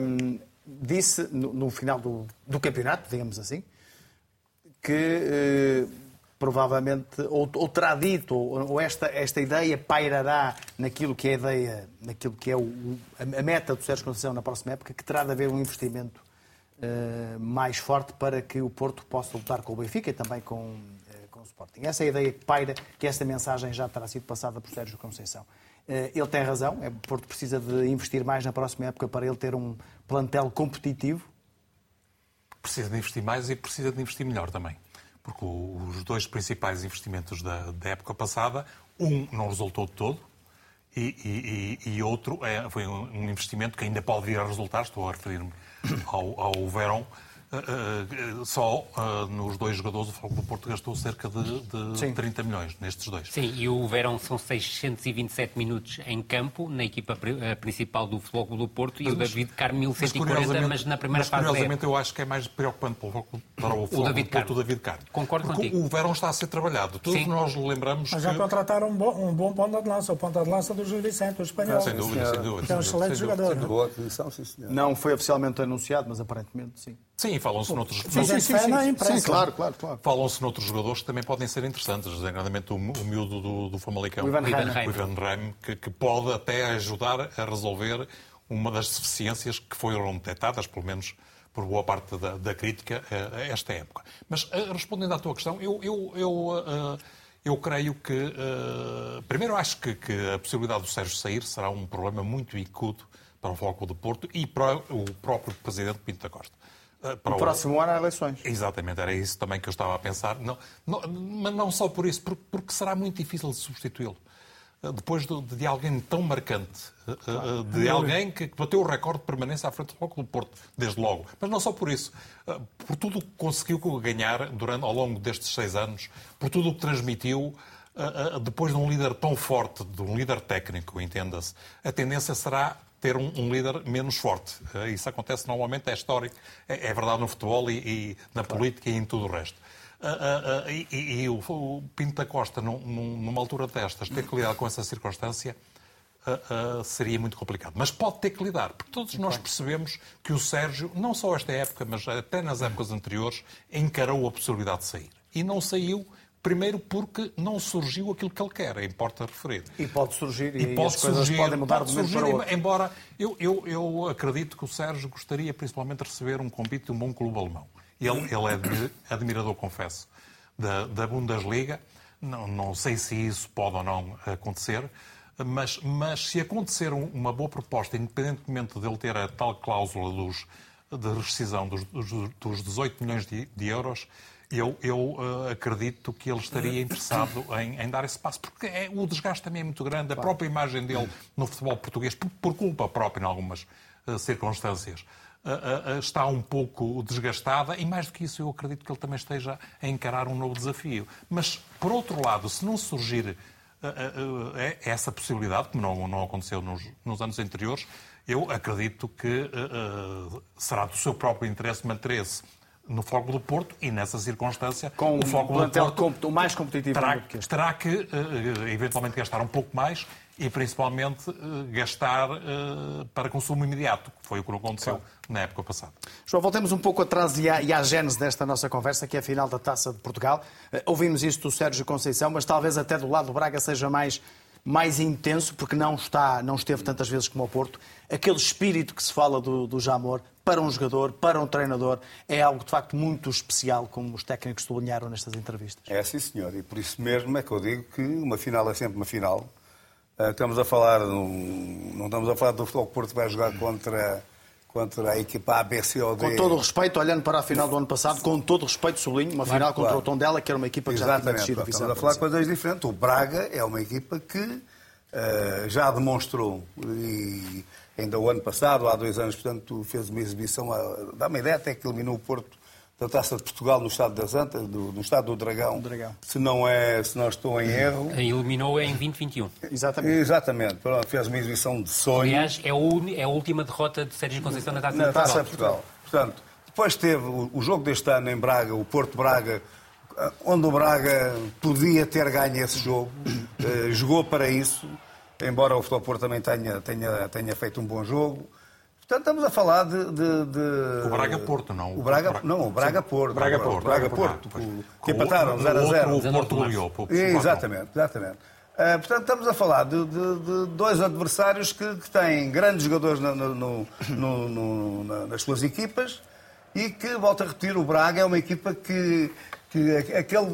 hum, disse no, no final do, do, campeonato, digamos assim, que. Hum, provavelmente, ou, ou terá dito, ou, ou, esta, esta ideia pairará naquilo que é a ideia, naquilo que é o, a, meta do Sérgio Conceição na próxima época, que terá de haver um investimento uh, mais forte para que o Porto possa lutar com o Benfica e também com, uh, com o Sporting. Essa é a ideia que paira, que esta mensagem já terá sido passada por Sérgio Conceição. Uh, ele tem razão, é, o Porto precisa de investir mais na próxima época para ele ter um plantel competitivo. Precisa de investir mais e precisa de investir melhor também porque os dois principais investimentos da, da época passada, um não resultou de todo, e, e, e, outro é, foi um investimento que ainda pode vir a resultar, estou a referir-me ao, ao uh, só uh, nos dois jogadores o Foco do Porto gastou cerca de, de 30 milhões nestes dois. Sim, e o Verão são 627 minutos em campo na equipa principal do Foco do Porto mas, e o David Carmo 1140, mas, mas na primeira mas, fase. Curiosamente, eu acho que é mais preocupante para o, para o, o David do Porto o David Carmo. Concordo Porque contigo. O Verão está a ser trabalhado. Todos Sim. nós lembramos. Mas já que... contrataram um bom, um bom ponta de lança, o ponta de lança do Gil Vicente, o espanhol. sem dúvida, sem dúvida. Que é um excelente jogador. Boa aquisição, sim, senhor. Não foi oficialmente anunciado, mas aparentemente sim. Sim, falam-se noutros. Sim, sim, sim, sim, claro, claro, claro. Falam-se noutros jogadores que também podem ser interessantes, designadamente o, o miúdo do, do Famalicão, o Ivan Reim, que, que, pode até ajudar a resolver uma das deficiências que foram detectadas, pelo menos por boa parte da, da crítica, a, esta época. Mas uh, respondendo à tua questão, eu, eu, eu, uh, eu creio que. Uh, primeiro, acho que, que, a possibilidade do Sérgio sair será um problema muito incútil para o Foco do Porto e para o próprio Presidente Pinto da Costa. Ah, para o próximo ano há eleições. Exatamente, era isso também que eu estava a pensar. Não, não, mas não só por isso, porque, será muito difícil de substituí-lo. Ah, depois de, de, alguém tão marcante, ah, de alguém que bateu o recorde de permanência à frente do Foco do Porto, desde logo. Mas não só por isso, por tudo o que conseguiu ganhar durante, ao longo destes seis anos, por tudo o que transmitiu, depois de um líder tão forte, de um líder técnico, entenda-se, a tendência será ter um, um, líder menos forte. Uh, isso acontece normalmente, é histórico, é, é verdade no futebol e, e na claro. política e em tudo o resto. Uh, uh, e, e, o, o, Pinto da Costa, num, numa altura destas, ter que lidar com essa circunstância seria muito complicado. Mas pode ter que lidar, porque todos nós percebemos que o Sérgio, não só esta época, mas até nas épocas anteriores, encarou a possibilidade de sair. E não saiu Primeiro porque não surgiu aquilo que ele quer, importa referir. E pode surgir, e, e pode as surgir, podem mudar pode de surgir, para outro. Embora eu, eu, eu acredito que o Sérgio gostaria principalmente de receber um convite de um bom clube alemão. Ele, ele é admirador, confesso, da, da Bundesliga. Não, não sei se isso pode ou não acontecer, mas, mas se acontecer uma boa proposta, independentemente dele ter a tal cláusula dos, de rescisão dos, dos 18 milhões de, de euros, eu, eu uh, acredito que ele estaria interessado em, em, dar esse passo, porque é, o desgaste também é muito grande, a própria imagem dele no futebol português, por, por culpa própria em algumas uh, circunstâncias, uh, está um pouco desgastada e, mais do que isso, eu acredito que ele também esteja a encarar um novo desafio. Mas, por outro lado, se não surgir é essa possibilidade, como não, não aconteceu nos, nos anos anteriores, eu acredito que será do seu próprio interesse manter-se no Foco do Porto e nessa circunstância com o Foco do Porto o mais competitivo terá, que terá que uh, eventualmente gastar um pouco mais e principalmente uh, gastar uh, para consumo imediato, que foi o que aconteceu claro. na época passada. João, voltemos um pouco atrás e à, e à gênese desta nossa conversa, que é a final da Taça de Portugal. ouvimos isto do Sérgio Conceição, mas talvez até do lado do Braga seja mais mais intenso, porque não, está, não esteve tantas vezes como o Porto. Aquele espírito que se fala do, do Jamor, para um jogador, para um treinador, é algo de facto muito especial, como os técnicos sublinharam nestas entrevistas. É sim, senhor, e por isso mesmo é que eu digo que uma final é sempre uma final. Ah, estamos a falar, não estamos a falar do futebol que Porto vai jogar contra, contra a equipa A, B, C ou D. Com todo o respeito, olhando para a final do ano passado, com todo o respeito, sublinho, uma final contra o Tondela, que era uma equipa que Exatamente, já tinha descido. Estamos a falar de coisas diferentes. O Braga é uma equipa que uh, já demonstrou e ainda o ano passado, há dois anos, portanto, fez uma exibição, dá uma ideia até que eliminou o Porto da Taça de Portugal no estado das Antas, do, no estado do Dragão, Dragão, se não é, se não estou em erro. Eliminou em 2021. Exatamente. Exatamente. Pronto, fez uma exibição de sonho. Aliás, é, o, é a última derrota de Sérgio Conceição na Taça na de Portugal. Taça de Portugal. Portanto, depois teve o, o jogo deste ano em Braga, o Porto Braga, onde o Braga podia ter ganho esse jogo, uh, jogou para isso embora o Futebol Porto também tenha, tenha, tenha feito um bom jogo. Portanto, estamos a falar de. de, de... O Braga Porto, não. O Braga, não, o Braga Porto. Braga Porto. Braga Porto. Que empataram 0 a 0. O Porto goleou. Exatamente, exatamente. Uh, portanto, estamos a falar de, de, de dois adversários que, que, têm grandes jogadores no, no, no, nas suas equipas e que, volto a repetir, o Braga é uma equipa que, que aquele,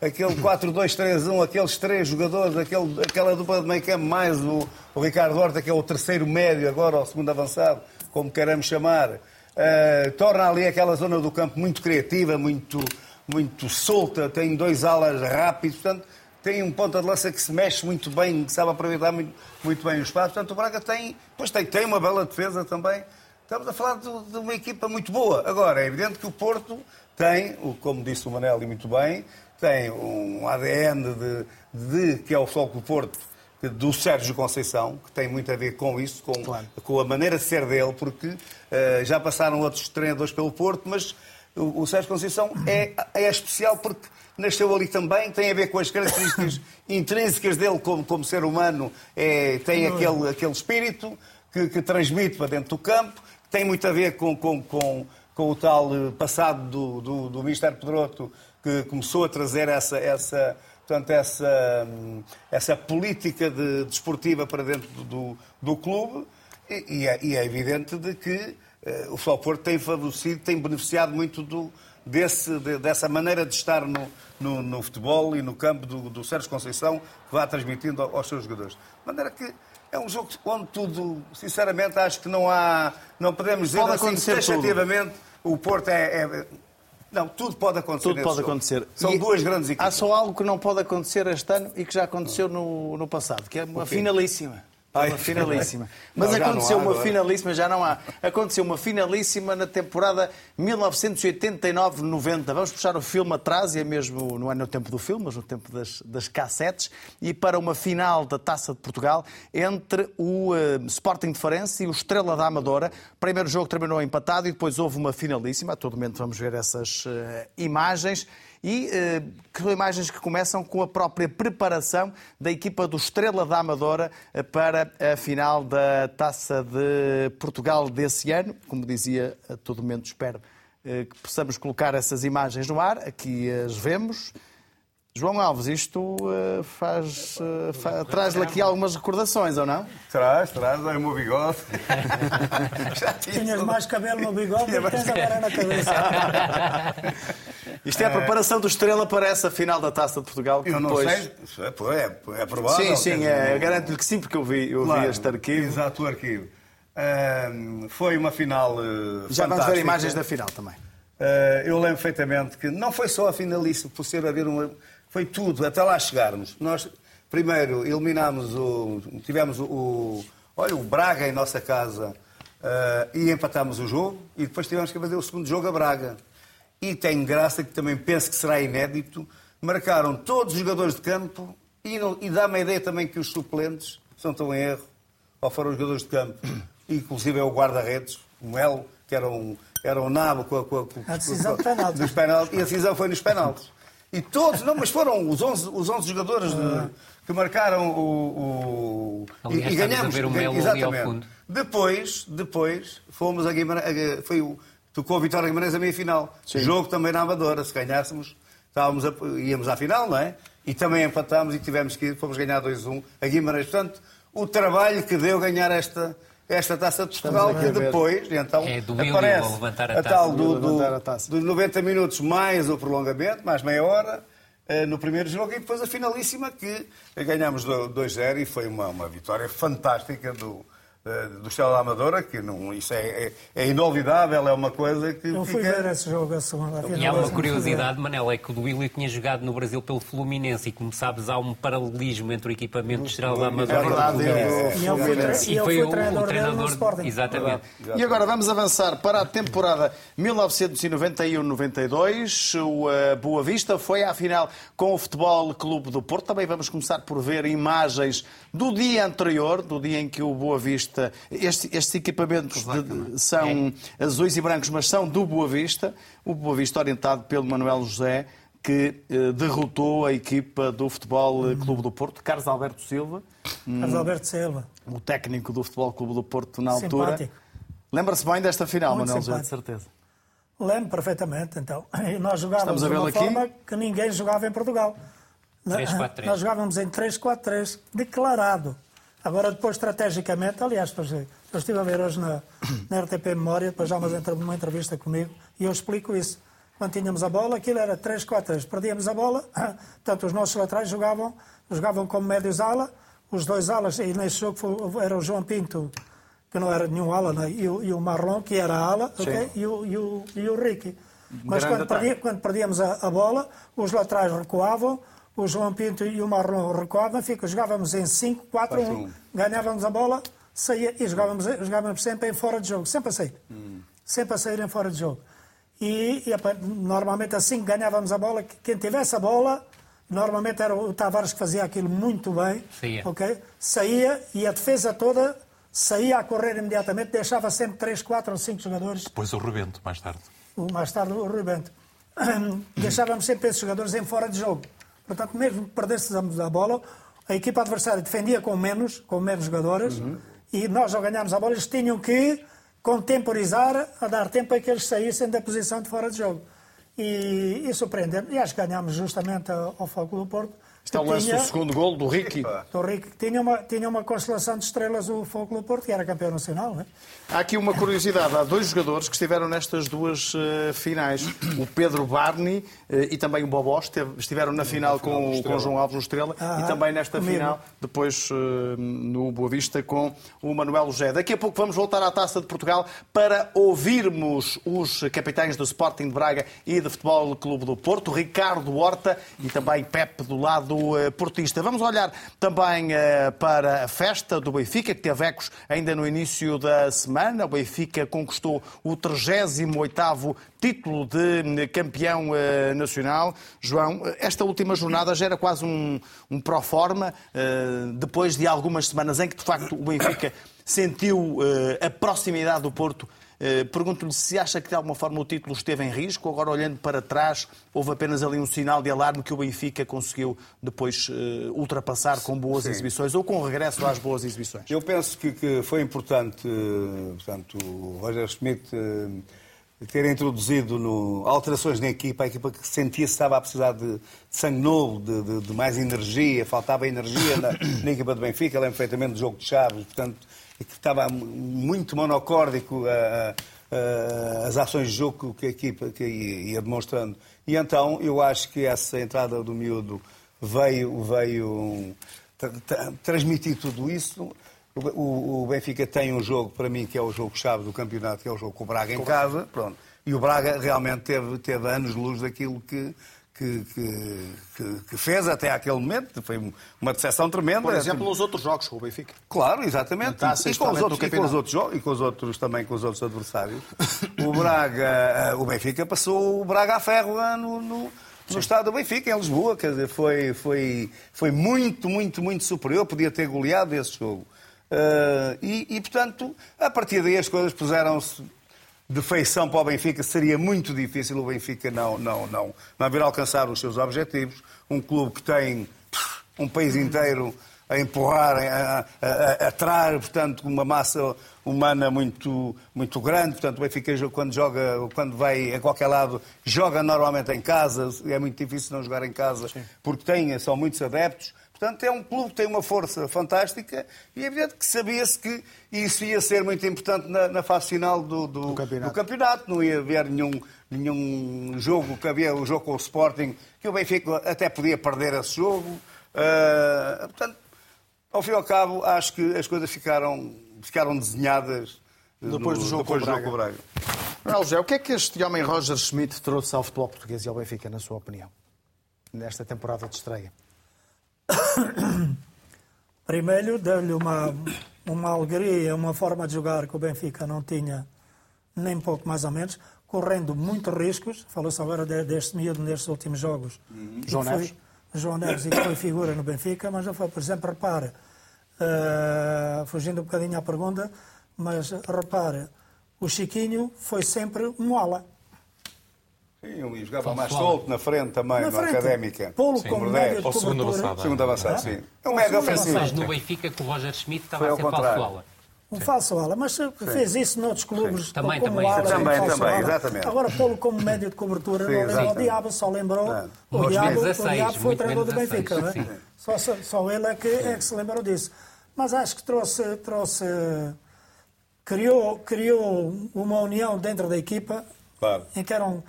aquele 4-2-3-1, aqueles três jogadores, aquele, aquela dupla de meio campo, mais o, o Ricardo Horta, que é o terceiro médio agora, o segundo avançado, como queremos chamar, uh, torna ali aquela zona do campo muito criativa, muito, muito solta, tem dois alas rápidos, portanto tem um ponta de lança que se mexe muito bem, que sabe aproveitar muito, muito bem o espaço. Portanto, o Braga tem, pois tem, tem uma bela defesa também. Estamos a falar de, de, uma equipa muito boa. Agora, é evidente que o Porto tem, como disse o Manel muito bem, tem um ADN de, de que é o Foco do Porto, do Sérgio Conceição, que tem muito a ver com isso, com, claro. com a maneira de ser dele, porque uh, já passaram outros treinadores pelo Porto, mas o, o Sérgio Conceição é, é especial porque nasceu ali também, tem a ver com as características [coughs] intrínsecas dele como, como ser humano, é, tem aquele, aquele espírito que, que, transmite para dentro do campo, tem muito a ver com, com, com, com o tal eh, passado do, do, do Ministério Pedroto, que começou a trazer essa, essa, portanto, essa, hum, essa política de, desportiva para dentro do, do clube, e, e, é, e é evidente de que uh, o Futebol Porto tem favorecido, tem beneficiado muito do, desse, de, dessa maneira de estar no, no, no, futebol e no campo do, do Sérgio Conceição, que vá transmitindo aos seus jogadores. De maneira que é um jogo onde tudo, sinceramente, acho que não há. Não podemos dizer pode assim, taxativamente, o Porto é, é, Não, tudo pode acontecer. Tudo pode jogo. acontecer. São e duas grandes equipes. Há só algo que não pode acontecer este ano e que já aconteceu no, no passado, que é uma finalíssima. Ai, uma finalíssima. [laughs] Mas não, aconteceu uma agora. finalíssima, já não há. Aconteceu uma finalíssima na temporada 1989-90. Vamos puxar o filme atrás, e é mesmo, não é no tempo do filme, mas no tempo das, das cassetes, e para uma final da Taça de Portugal entre o uh, Sporting de Farense e o Estrela da Amadora. Primeiro jogo terminou empatado e depois houve uma finalíssima. A todo momento vamos ver essas uh, imagens e eh, que são imagens que começam com a própria preparação da equipa do Estrela da Amadora eh, para a final da Taça de Portugal desse ano. Como dizia, a todo momento espero eh, que possamos colocar essas imagens no ar. Aqui as vemos. João Alves, isto uh, faz, uh, fa traz-lhe aqui algumas recordações, ou não? Traz, traz, é o meu bigode. [laughs] Tinhas mais cabelo no bigode do que tens agora na cabeça. [laughs] Isto é a preparação do Estrela para essa final da Taça de Portugal. Que eu depois... não sei, é, é, é provável. Sim, sim, é, garanto-lhe que sim, porque eu vi, eu claro, vi este arquivo. Exato, o arquivo. Uh, foi uma final uh, Já vamos ver imagens da final também. Uh, eu lembro perfeitamente que não foi só a finalista por ser haver uma foi tudo, até lá chegarmos. Nós, primeiro, eliminámos o. Tivemos o. olha, o Braga em nossa casa uh, e empatámos o jogo. E depois tivemos que fazer o segundo jogo a Braga. E tem graça, que também penso que será inédito. Marcaram todos os jogadores de campo e, e dá-me a ideia também que os suplentes, se não estão em erro, ou foram os jogadores de campo, [clears throat] inclusive é o guarda-redes, o Melo, que era um, era um nabo com a, com a, a decisão com a, dos penaltis. E a decisão foi nos penaltis. E todos, não, mas foram os 11, os 11 jogadores de, que marcaram o. o e, e ganhamos. O Melo exatamente. Depois, depois fomos a Guimarães. Foi o, tocou a Vitória Guimarães a meia final. Sim. Jogo também na Amadora. Se ganhássemos, estávamos a, íamos à final, não é? E também empatámos e tivemos que ir, fomos ganhar 2-1 a Guimarães. Portanto, o trabalho que deu ganhar esta, esta taça de Portugal, que depois então, é aparece levantar a, a tal do, do, dos 90 minutos mais o prolongamento, mais meia hora, eh, no primeiro jogo, e depois a finalíssima que ganhámos 2-0 e foi uma, uma vitória fantástica do, do Estela da Amadora, que não, isso é, é, é, inolvidável, é uma coisa que. Eu fui fica... ver esse jogo a segunda E há uma curiosidade, Manel, é que o Duílio tinha jogado no Brasil pelo Fluminense e, como sabes, há um paralelismo entre o equipamento do Estrela da Amadora é verdade, e o Fluminense. E ele foi, o, treinador, o treinador no Sporting. Exatamente. E agora vamos avançar para a temporada 1991-92. O uh, Boa Vista foi à final com o Futebol Clube do Porto. Também vamos começar por ver imagens do dia anterior, do dia em que o Boa Vista. Este, estes equipamentos de, são é. azuis e brancos, mas são do Boa Vista. O Boa Vista, orientado pelo Manuel José, que eh, derrotou a equipa do Futebol eh, Clube do Porto, Carlos Alberto Silva. Carlos Alberto Silva. O técnico do Futebol Clube do Porto na altura. Lembra-se bem desta final, Muito Manuel José, de certeza. Lembro perfeitamente, então. [laughs] E nós jogávamos de uma aqui? forma que ninguém jogava em Portugal. 3-4-3. Nós jogávamos em 3-4-3, declarado. Agora, depois, estrategicamente, aliás, eu estive a ver hoje na, na RTP Memória, depois já uma entrevista comigo, e eu explico isso. Quando tínhamos a bola, aquilo era 3-4-3. Perdíamos a bola, [laughs] portanto, os nossos laterais jogavam, jogavam como médios ala, os dois alas, e nesse jogo foi, era o João Pinto, que não era nenhum ala, né? e, o, e, o, Marlon, que era ala, okay? e, o, e, o, e o Ricky. Mas quando, perdi, quando, perdíamos a, a, bola, os laterais recuavam, o João Pinto e o Marlon recuavam, fica, jogávamos em 5, 4, 1, ganhávamos a bola, saía, e jogávamos, jogávamos sempre em fora de jogo, sempre a sair. Hum. Sempre a sair em fora de jogo. E, e, normalmente assim que ganhávamos a bola, quem tivesse a bola, normalmente era o Tavares que fazia aquilo muito bem, saía, okay? saía e a defesa toda saía a correr imediatamente, deixava sempre 3, 4 ou 5 jogadores. Depois o rebento, mais tarde. O, mais tarde o rebento. [clears throat] Deixávamos sempre esses jogadores em fora de jogo. Portanto, mesmo que perdêssemos a bola, a equipa adversária defendia com menos, com menos jogadores, uhum. e nós, ao ganharmos a bola, eles tinham que contemporizar, a dar tempo a que eles saíssem da posição de fora de jogo. E, e surpreendemos. E acho que ganhámos justamente ao Foco do Porto Está o lance do segundo gol do Ricky. Do Ricky, tinha uma, tinha uma constelação de estrelas o Fogo do Porto, que era campeão nacional. Né? Há aqui uma curiosidade. Há dois jogadores que estiveram nestas duas uh, finais. O Pedro Barney uh, e também o Bobó estiveram na final com, com o João Alves no Estrela ah, e também nesta comigo. final, depois uh, no Boa Vista, com o Manuel José. Daqui a pouco vamos voltar à Taça de Portugal para ouvirmos os capitães do Sporting de Braga e do Futebol Clube do Porto, Ricardo Horta e também Pepe do lado eh, portista. Vamos olhar também eh, para a festa do Benfica, que teve ecos ainda no início da semana. O Benfica conquistou o 38º título de campeão eh, nacional. João, esta última jornada já era quase um, um pró-forma, depois de algumas semanas em que, de facto, o Benfica sentiu a proximidade do Porto pergunto-lhe se acha que de alguma forma o título esteve em risco. Agora, olhando para trás, houve apenas ali um sinal de alarme que o Benfica conseguiu depois uh, ultrapassar com boas Sim. exibições ou com regresso às boas exibições. Eu penso que, que foi importante, uh, portanto, o Roger Schmidt ter introduzido no, alterações na equipa, a equipa que sentia-se estava a precisar de, de sangue novo, de, de, de, mais energia, faltava energia na, na equipa do Benfica, lembro perfeitamente do jogo de Chaves, portanto que estava muito monocórdico a, a, as ações de jogo que a equipa que ia demonstrando. E então eu acho que essa entrada do miúdo veio, veio transmitir tudo isso. O, o, Benfica tem um jogo, para mim, que é o jogo-chave do campeonato, que é o jogo com o Braga em casa. Pronto. E o Braga realmente teve, teve anos-luz daquilo que, que, que, que, fez até aquele momento. Foi uma decepção tremenda. Por exemplo, nos outros jogos com o Benfica. Claro, exatamente. E, e, com os outros, e com os outros jogos, e com os outros também, com os outros adversários. o Braga, eh, o Benfica passou o Braga a ferro no, no, no estado do Benfica, em Lisboa. Quer dizer, foi, foi, foi muito, muito, muito superior. Podia ter goleado esse jogo. Uh, e, e, portanto, a partir daí as coisas puseram-se de feição para o Benfica, seria muito difícil o Benfica não, não, não, não vir alcançar os seus objetivos. Um clube que tem um país inteiro a empurrar, a, a, a, a portanto, uma massa humana muito, muito grande. Portanto, o Benfica, quando joga, quando vai a qualquer lado, joga normalmente em casa. É muito difícil não jogar em casa, Sim. porque tem, são muitos adeptos. Portanto, é um clube que tem uma força fantástica e é evidente que sabia-se que isso ia ser muito importante na, na fase final do, do, do, campeonato. do, campeonato. Não ia haver nenhum, nenhum jogo, que havia o jogo com o Sporting, que o Benfica até podia perder esse jogo. Uh, portanto, ao fim e ao cabo, acho que as coisas ficaram, ficaram desenhadas depois do jogo, depois com, o Braga. Braga. o que é que este homem Roger Schmidt trouxe ao futebol português e ao Benfica, na sua opinião, nesta temporada de estreia? [coughs] Primeiro, deu-lhe uma, uma alegria, uma forma de jogar que o Benfica não tinha nem pouco mais ou menos, correndo muitos riscos. Falou-se agora deste miúdo nestes últimos jogos. Uhum. João Neves. João Neves e que foi figura no Benfica, mas não foi, por exemplo, repare, uh, fugindo um bocadinho à pergunta, mas repare, o Chiquinho foi sempre um ala. Sim, e jogava mais solto na frente também, na, frente. académica. Polo sim. como médio de Ou segundo avançado. Segundo avançado, sim. É um médio ofensivo. Mas no Benfica que o Roger Schmidt estava a ser falso ala. Um falso ala, mas fez isso noutros clubes. Também, como também. Ala, também, também, exatamente. Agora, pô-lo como médio de cobertura, não lembrou o Diabo, só lembrou. Não. O, Diabo, 16, o Diabo foi treinador do Benfica, não é? Só, só ele é que, é que se lembrou disso. Mas acho que trouxe, trouxe criou, criou uma união dentro da equipa claro. em que eram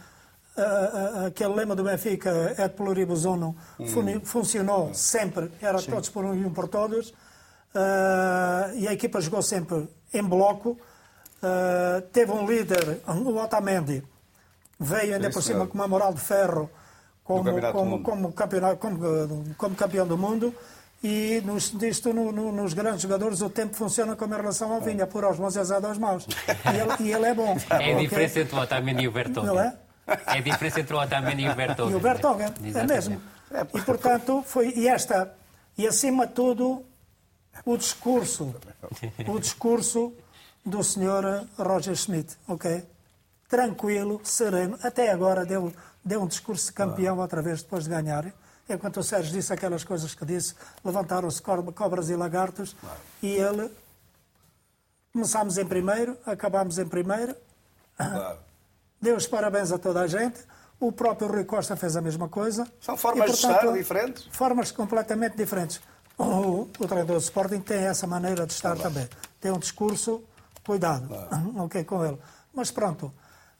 uh, aquele lema do Benfica, et pluribus unum, hum. funcionou sempre, era Sim. todos por um e um por todos, uh, e a equipa jogou sempre em bloco. Uh, teve um líder, o Otamendi, veio ainda Isso por cima é. com uma moral de ferro como, como, como, campeão, como, como campeão do mundo. E nos, disto, no, no, nos grandes jogadores, o tempo funciona como em relação ao vinho, é por aos bons e azar aos maus. E ele, e ele é bom. É a diferença entre o Otamendi e o Bertolli. Não é? É a diferença entre o Otamendi e o Bertolli. E o Bertolli, é mesmo. E, portanto, foi... E esta... E, acima de tudo, o discurso. O discurso do senhor Roger Schmidt, ok? Tranquilo, sereno. Até agora deu, deu um discurso de campeão outra vez, depois de ganhar. Enquanto o Sérgio disse aquelas coisas que disse, levantaram-se cobras e lagartos, claro. e ele... Começámos em primeiro, acabámos em primeiro. Claro. Deu os parabéns a toda a gente. O próprio Rui Costa fez a mesma coisa. São formas e, portanto, de estar diferentes? Formas completamente diferentes. O, o treinador de Sporting tem essa maneira de estar também. Tem um discurso, cuidado, [laughs] ok, com ele. Mas pronto,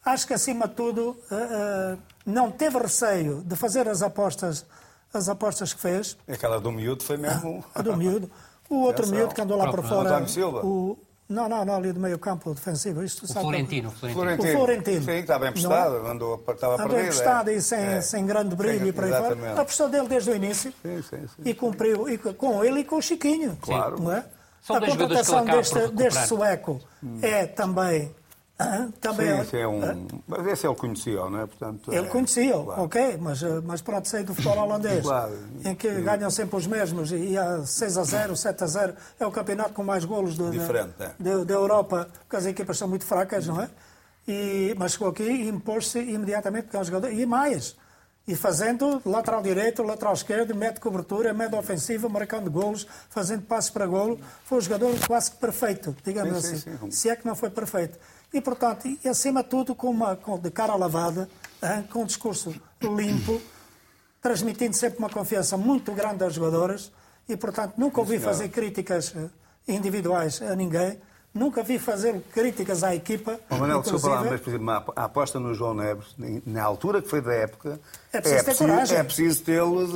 acho que acima de tudo uh, uh, não teve receio de fazer as apostas, as apostas que fez. Aquela do miúdo foi mesmo. [laughs] a do miúdo. O outro Essa miúdo que andou lá por fora. O, não, não, não, ali do meio campo defensivo. Isto, o Florentino, Florentino. O Florentino. Sim, estava emprestado, é? andou, estava andou perdido. emprestado é. e sem, é. sem grande brilho sim, e por aí fora. Apostou dele desde o início sim, sim, sim. e cumpriu e, com ele e com o Chiquinho. Claro. Não é? São a contratação deste, deste sueco hum. é também ah, também Sim, esse é um. Ah, mas esse ele conhecia, não é? Portanto, ele é... conhecia, claro. ok, mas, ah, mas pronto, sei do futebol holandês, claro. em que Sim. ganham sempre os mesmos e há 6 a 0, 7 a 0. É o campeonato com mais golos do, Diferente, da, é. da, Europa, porque as equipas são muito fracas, não é? E, mas chegou aqui e impôs-se imediatamente, porque é um jogador. E mais, e fazendo lateral direito, lateral esquerdo, mete cobertura, mete ofensiva, marcando golos, fazendo passos para golo. Foi um jogador quase que perfeito, digamos sim, assim. Sim, sim. Se é que não foi perfeito. E, portanto, e, acima de tudo, com uma, com, de cara lavada, hein, com um discurso limpo, transmitindo sempre uma confiança muito grande aos jogadores e, portanto, nunca ouvi fazer críticas eh, individuais a ninguém. Nunca vi fazer críticas à equipa. Oh, Manuel, desculpa lá, mas, por exemplo, a aposta no João Neves, na altura que foi da época, é preciso, é preciso, é preciso tê-los.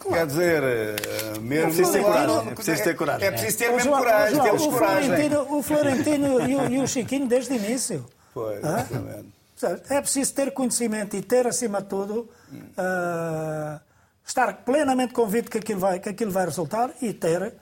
Claro. Quer dizer, uh, mesmo. É preciso ter coragem. É preciso ter coragem. É preciso ter mesmo coragem, coragem. Florentino, o Florentino e, o, e o Chiquinho desde o início. Pois, exatamente. É preciso ter conhecimento e ter, acima de tudo, uh, estar plenamente convicto que aquilo, vai, que aquilo vai resultar e ter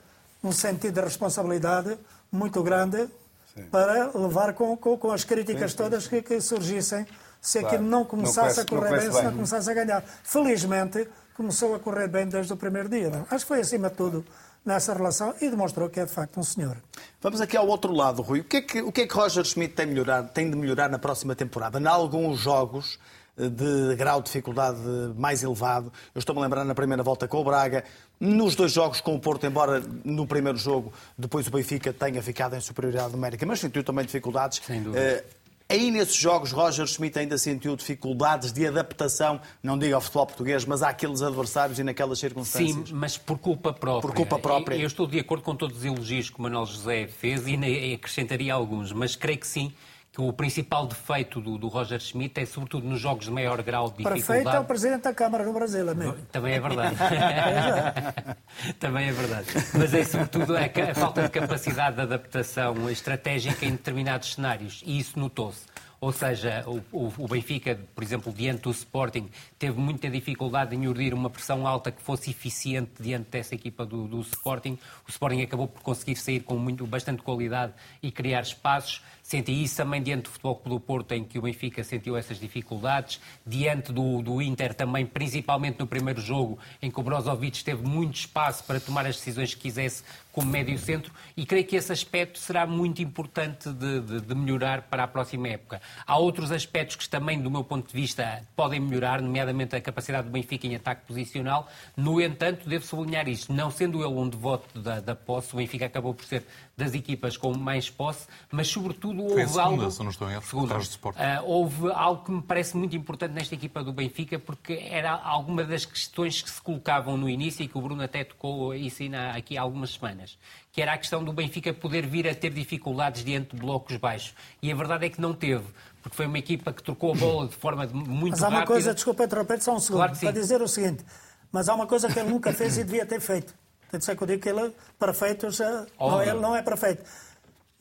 um sentido de responsabilidade muito grande sim. para levar com, com, com as críticas sim, sim, todas que, que, surgissem se claro. aquilo não começasse não a correr bem, bem, se não começasse a ganhar. Felizmente, começou a correr bem desde o primeiro dia. Não? Acho que foi, acima de tudo, nessa relação e demonstrou que é, de facto, um senhor. Vamos aqui ao outro lado, Rui. O que é que, o que, é que Roger Schmidt tem, melhorado, tem de melhorar na próxima temporada? Em alguns jogos de grau de dificuldade mais elevado. Eu estou-me a lembrar na primeira volta com o Braga, nos dois jogos com o Porto, embora no primeiro jogo depois o Benfica tenha ficado em superioridade numérica, mas sentiu também dificuldades. Sem dúvida. Uh, Aí nesses jogos, Roger Schmidt ainda sentiu dificuldades de adaptação, não digo ao futebol português, mas àqueles adversários e naquelas circunstâncias? Sim, mas por culpa própria. Por culpa própria. Eu estou de acordo com todos os elogios que o Manuel José fez e acrescentaria alguns, mas creio que sim, que o principal defeito do, do, Roger Schmidt é, sobretudo, nos jogos de maior grau de dificuldade. Perfeito é o Presidente da Câmara no Brasil, amigo. Também é verdade. [laughs] [laughs] Também é verdade. Mas é, sobretudo, a, a falta de capacidade de adaptação estratégica em determinados cenários. E isso notou-se. Ou seja, o, o, Benfica, por exemplo, diante do Sporting, teve muita dificuldade em urdir uma pressão alta que fosse eficiente diante dessa equipa do, do Sporting. O Sporting acabou por conseguir sair com muito, bastante qualidade e criar espaços. Senti isso também diante do Futebol Clube do Porto, em que o Benfica sentiu essas dificuldades. Diante do, do Inter também, principalmente no primeiro jogo, em que o Brozovic teve muito espaço para tomar as decisões que quisesse como médio centro e creio que esse aspecto será muito importante de, de, de, melhorar para a próxima época. Há outros aspectos que também, do meu ponto de vista, podem melhorar, nomeadamente a capacidade do Benfica em ataque posicional. No entanto, devo sublinhar isto, não sendo ele um devoto da, da posse, o Benfica acabou por ser das equipas com mais posse, mas sobretudo houve segunda, algo... Se não estou em erro, segunda, uh, houve algo que me parece muito importante nesta equipa do Benfica, porque era alguma das questões que se colocavam no início e que o Bruno até tocou isso aqui há algumas semanas, que era a questão do Benfica poder vir a ter dificuldades diante de blocos baixos. E a verdade é que não teve porque foi uma equipa que trocou a bola de forma muito rápida. Mas há uma coisa, desculpa interromper só um segundo, claro para dizer o seguinte, mas há uma coisa que ele nunca fez e devia ter feito. Tem de ser que eu digo que ele, perfeito, já, não, ele não é perfeito.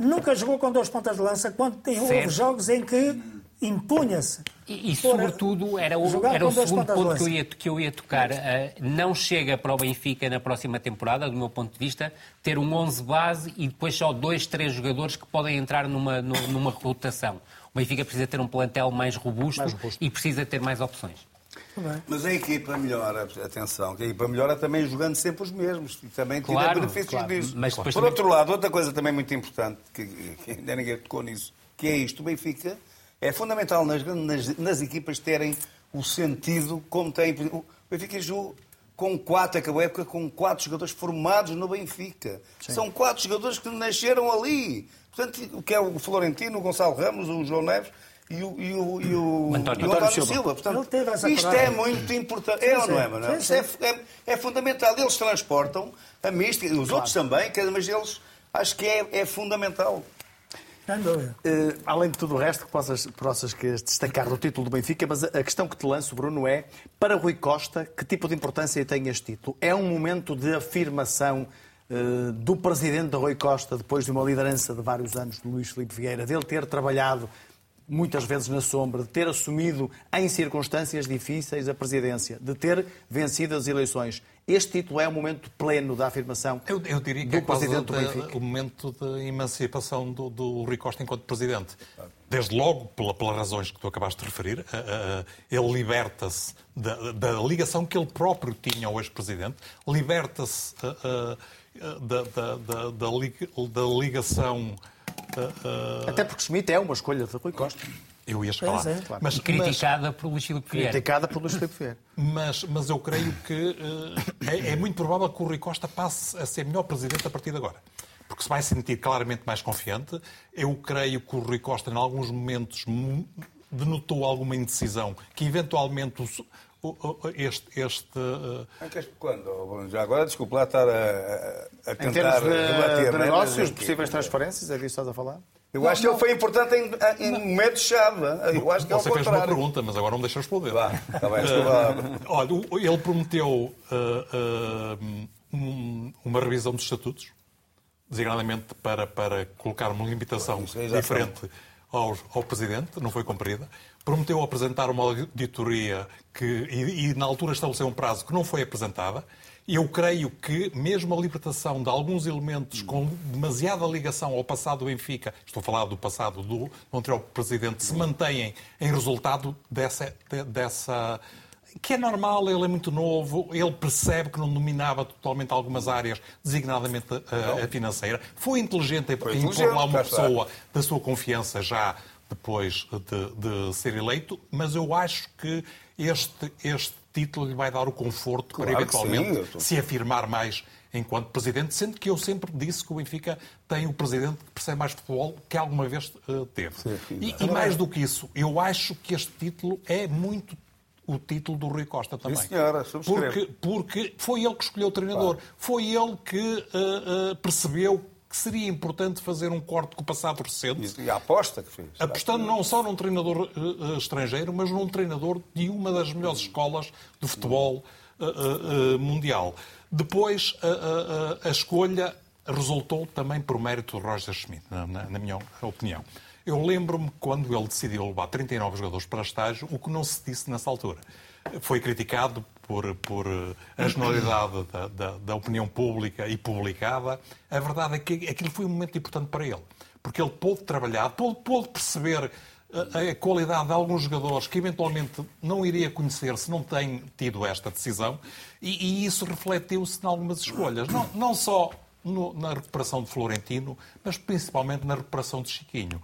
Nunca jogou com dois pontas de lança quando tem, houve jogos em que impunha-se. E, e sobretudo, era o, era o segundo ponto que eu, ia, que eu ia tocar. Uh, não chega para o Benfica na próxima temporada, do meu ponto de vista, ter um 11 base e depois só dois, três jogadores que podem entrar numa, numa rotação. O Benfica precisa ter um plantel mais robusto, mais robusto. e precisa ter mais opções. Mas a equipa melhora, atenção, a equipa melhora também jogando sempre os mesmos e também claro, tira benefícios claro. disso. Mas Por também... outro lado, outra coisa também muito importante, que, que ainda ninguém tocou nisso, que é isto, o Benfica é fundamental nas, nas, nas equipas terem o sentido como tem. O Benfica jogou com quatro, acabou a época com quatro jogadores formados no Benfica. Sim. São quatro jogadores que nasceram ali. Portanto, o que é o Florentino, o Gonçalo Ramos, o João Neves e o, e o, e o, António, e o António Silva. Silva. Portanto, isto é muito importante. É ou não é, Manuel? Isto é, é, é, fundamental. Eles transportam a mística, os claro. outros também, mas eles acho que é, é fundamental. Uh, além de tudo o resto que possas, possas destacar do título do Benfica, mas a questão que te lanço, Bruno, é para Rui Costa, que tipo de importância tem este título? É um momento de afirmação uh, do presidente Rui Costa, depois de uma liderança de vários anos do Luís Filipe Vieira, dele ter trabalhado muitas vezes na sombra, de ter assumido em circunstâncias difíceis a presidência, de ter vencido as eleições. Este título é o momento pleno da afirmação eu, eu diria que do é presidente do Benfica. o momento de emancipação do, do Rui Costa enquanto presidente. Desde logo, pela, pelas razões que tu acabaste de referir, uh, uh, ele liberta-se da, da, ligação que ele próprio tinha ao ex-presidente, liberta-se da, da, da, ligação Uh. Até porque Schmidt é uma escolha de Rui Costa. Eu ia chegar lá. É, claro. mas, criticada mas, por Luís Filipe Vieira. Criticada por Luís Filipe Vieira. Mas, mas eu creio que uh, é, é, muito provável que o Rui Costa passe a ser melhor presidente a partir de agora. Porque se vai sentir claramente mais confiante. Eu creio que o Rui Costa, em alguns momentos, denotou alguma indecisão que eventualmente este. este uh... Quando? Já agora, desculpe lá estar a, a tentar em termos de, debater, de é? negócios, possíveis transferências, é disso que estás a falar? Eu não, acho que ele foi importante em, em momentos-chave. Eu acho que Você é fez uma pergunta, mas agora não deixa responder. Vá, bem, uh, olha, ele prometeu uh, uh, um, uma revisão dos estatutos, designadamente para, para colocar uma limitação é diferente ao, ao Presidente, não foi cumprida prometeu apresentar uma auditoria que, e, e, na altura estabeleceu um prazo que não foi apresentada. Eu creio que, mesmo a libertação de alguns elementos com demasiada ligação ao passado do Benfica, estou a falar do passado do anterior presidente, se mantêm em resultado dessa, dessa que é normal, ele é muito novo, ele percebe que não dominava totalmente algumas áreas, designadamente a, a financeira. Foi inteligente em informar uma pessoa da sua confiança já depois de, de, ser eleito, mas eu acho que este, este título lhe vai dar o conforto claro para eventualmente sim, se afirmar mais enquanto presidente, sendo que eu sempre disse que o Benfica tem o presidente que percebe mais futebol que alguma vez uh, teve. Sim, e, e, mais do que isso, eu acho que este título é muito o título do Rui Costa também. Sim, senhora, porque, porque foi ele que escolheu o treinador, claro. foi ele que uh, uh, percebeu que seria importante fazer um corte com o passado recente. E a aposta que fez. Apostando não só num treinador uh, estrangeiro, mas num treinador de uma das melhores escolas de futebol uh, uh, mundial. Depois, a escolha resultou também por mérito de Roger Schmidt, na, na, na minha opinião. Eu lembro-me quando ele decidiu levar 39 jogadores para estágio, o que não se disse nessa altura. Foi criticado por, por eh, a generalidade da, da, da, opinião pública e publicada, a verdade é que aquilo foi um momento importante para ele. Porque ele pôde trabalhar, pôde, pôde perceber a, eh, a qualidade de alguns jogadores que eventualmente não iria conhecer se não tem tido esta decisão, e, e isso refletiu-se em algumas escolhas. Não, não só no, na recuperação de Florentino, mas principalmente na recuperação de Chiquinho.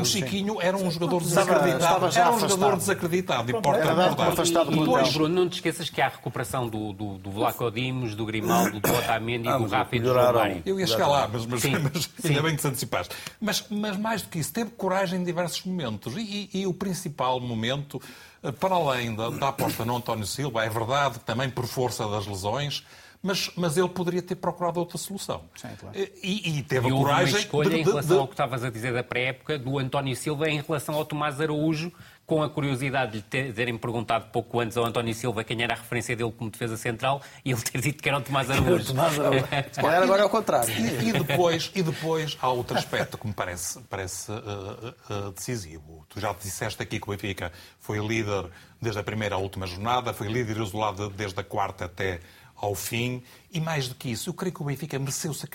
O Chiquinho era um jogador desacreditado. Era um jogador desacreditado. Importa recordar. E depois, Bruno, não te esqueças que há a recuperação do, do, do Vlaco Dimos, do Grimaldo, do Otamendi, ah, do Rafa e do Mário. Eu ia chegar lá, mas, mas, mas ainda bem que te antecipaste. Mas, mas mais do que isso, teve coragem em diversos momentos. E, e, e o principal momento, eh, para além da, da aposta no António Silva, é verdade, também por força das lesões, mas, mas ele poderia ter procurado outra solução. Sim, claro. e, e teve e a coragem. Uma escolha de, em relação de, de... ao que estavas a dizer da pré-época do António Silva em relação ao Tomás Araújo, com a curiosidade de terem perguntado pouco antes ao António Silva quem era a referência dele como defesa central e ele ter dito que era o Tomás Araújo. Tomás Araújo. [laughs] Calhar agora é o contrário. E, e, depois, e depois há outro aspecto que me parece, parece uh, uh, decisivo. Tu já disseste aqui que o Benfica foi líder desde a primeira à última jornada, foi líder isolado desde a quarta até ao fim. E mais do que isso, eu creio que o Benfica mereceu ser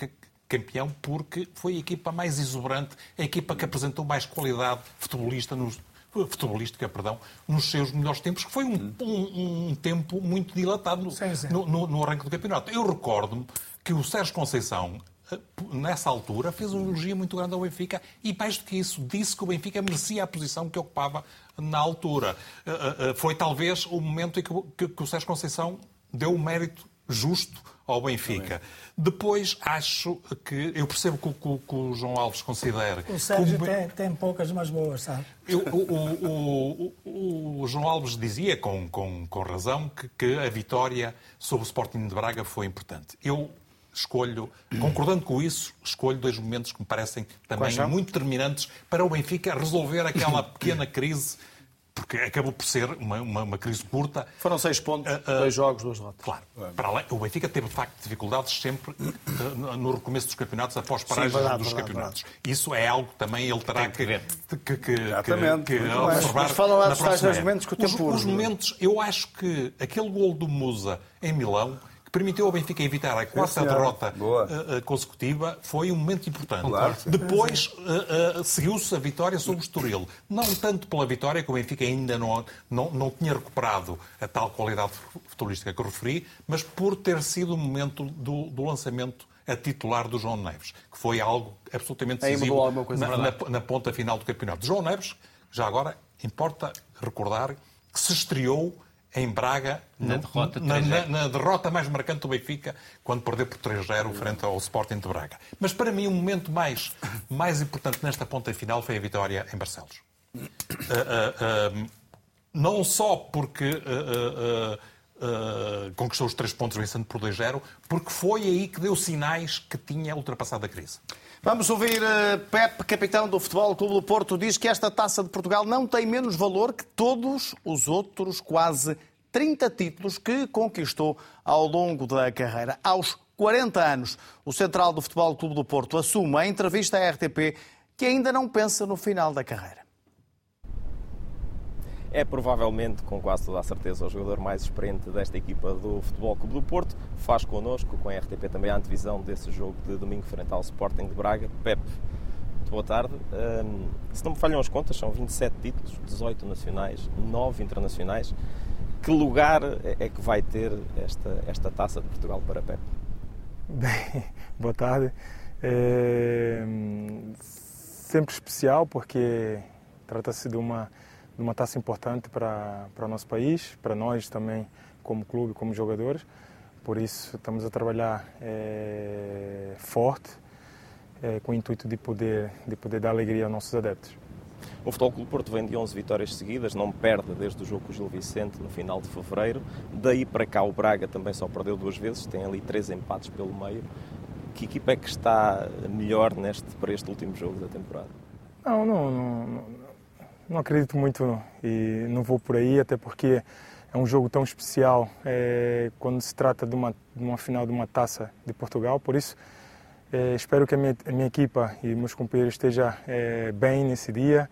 campeão porque foi a equipa mais exuberante, a equipa que apresentou mais qualidade futebolista nos, futebolística, perdão, nos seus melhores tempos, que foi um, um, um tempo muito dilatado no, sim, sim. no, no, no arranque do campeonato. Eu recordo-me que o Sérgio Conceição, eh, nessa altura, fez um elogio muito grande ao Benfica e, mais do que isso, disse que o Benfica merecia a posição que ocupava na altura. Eh, eh, foi talvez o momento em que, que, que o Sérgio Conceição deu o mérito justo ao Benfica. Depois, acho que. Eu percebo que, que, que o João Alves considera. O Sérgio como... tem, tem, poucas, mas boas, sabe? Eu, o, o, o, João Alves dizia, com, com, com razão, que, que a vitória sobre o Sporting de Braga foi importante. Eu escolho, concordando com isso, escolho dois momentos que me parecem também muito determinantes para o Benfica resolver aquela pequena crise porque acabou por ser uma, uma, uma crise curta. Foram seis pontos, uh, uh, dois jogos, duas derrotas. Claro. Para além, o Benfica teve, de facto, dificuldades sempre uh, no recomeço dos campeonatos, após paragens Sim, verdade, dos verdade, campeonatos. Verdade. Isso é algo que também ele terá que, que, que, que, que observar. Mas falam lá dos momentos que o tempo... Os, os momentos, eu acho que aquele gol do Musa em Milão permitiu ao Benfica evitar a quarta derrota uh, consecutiva, foi um momento importante. Claro, Depois uh, uh, seguiu-se a vitória sobre o Estoril. Não tanto pela vitória, que o Benfica ainda não, não, não tinha recuperado a tal qualidade futebolística que eu referi, mas por ter sido o momento do, do lançamento a titular do João Neves, que foi algo absolutamente decisivo na, na, na ponta final do campeonato. João Neves, já agora, importa recordar que se estreou em Braga, na, no, derrota, na, na, na, derrota mais marcante do Benfica, quando perdeu por 3-0 frente ao Sporting de Braga. Mas para mim o momento mais, mais importante nesta ponta final foi a vitória em Barcelos. Uh, uh, uh, não só porque conquistou os três pontos vencendo por 2-0, porque foi aí que deu sinais que tinha ultrapassado a crise. Vamos ouvir uh, Pep, capitão do Futebol Clube do Porto, diz que esta taça de Portugal não tem menos valor que todos os outros quase 30 títulos que conquistou ao longo da carreira. Aos 40 anos, o central do Futebol Clube do Porto assume a entrevista à RTP que ainda não pensa no final da carreira é provavelmente, com quase toda a certeza, o jogador mais experiente desta equipa do Futebol Clube do Porto. Faz connosco, com a RTP também, a antevisão desse jogo de domingo frente ao Sporting de Braga. Pepe, muito boa tarde. Um, se não me falham as contas, são 27 títulos, 18 nacionais, 9 internacionais. Que lugar é que vai ter esta, esta taça de Portugal para Pepe? Bem, [laughs] boa tarde. É sempre especial porque trata-se de uma uma taça importante para, para o nosso país, para nós também como clube, como jogadores. Por isso estamos a trabalhar é, forte, é, com o intuito de poder, de poder dar alegria aos nossos adeptos. O Futebol Clube Porto vem de 11 vitórias seguidas, não perde desde o jogo com o Gil Vicente no final de fevereiro. Daí para cá o Braga também só perdeu duas vezes, tem ali três empates pelo meio. Que equipa é que está melhor neste, para este último jogo da temporada? Não, não, não, não acredito muito e não vou por aí, até porque é um jogo tão especial é, quando se trata de uma, de uma final de uma taça de Portugal. Por isso, é, espero que a minha, a minha, equipa e meus companheiros estejam é, bem nesse dia,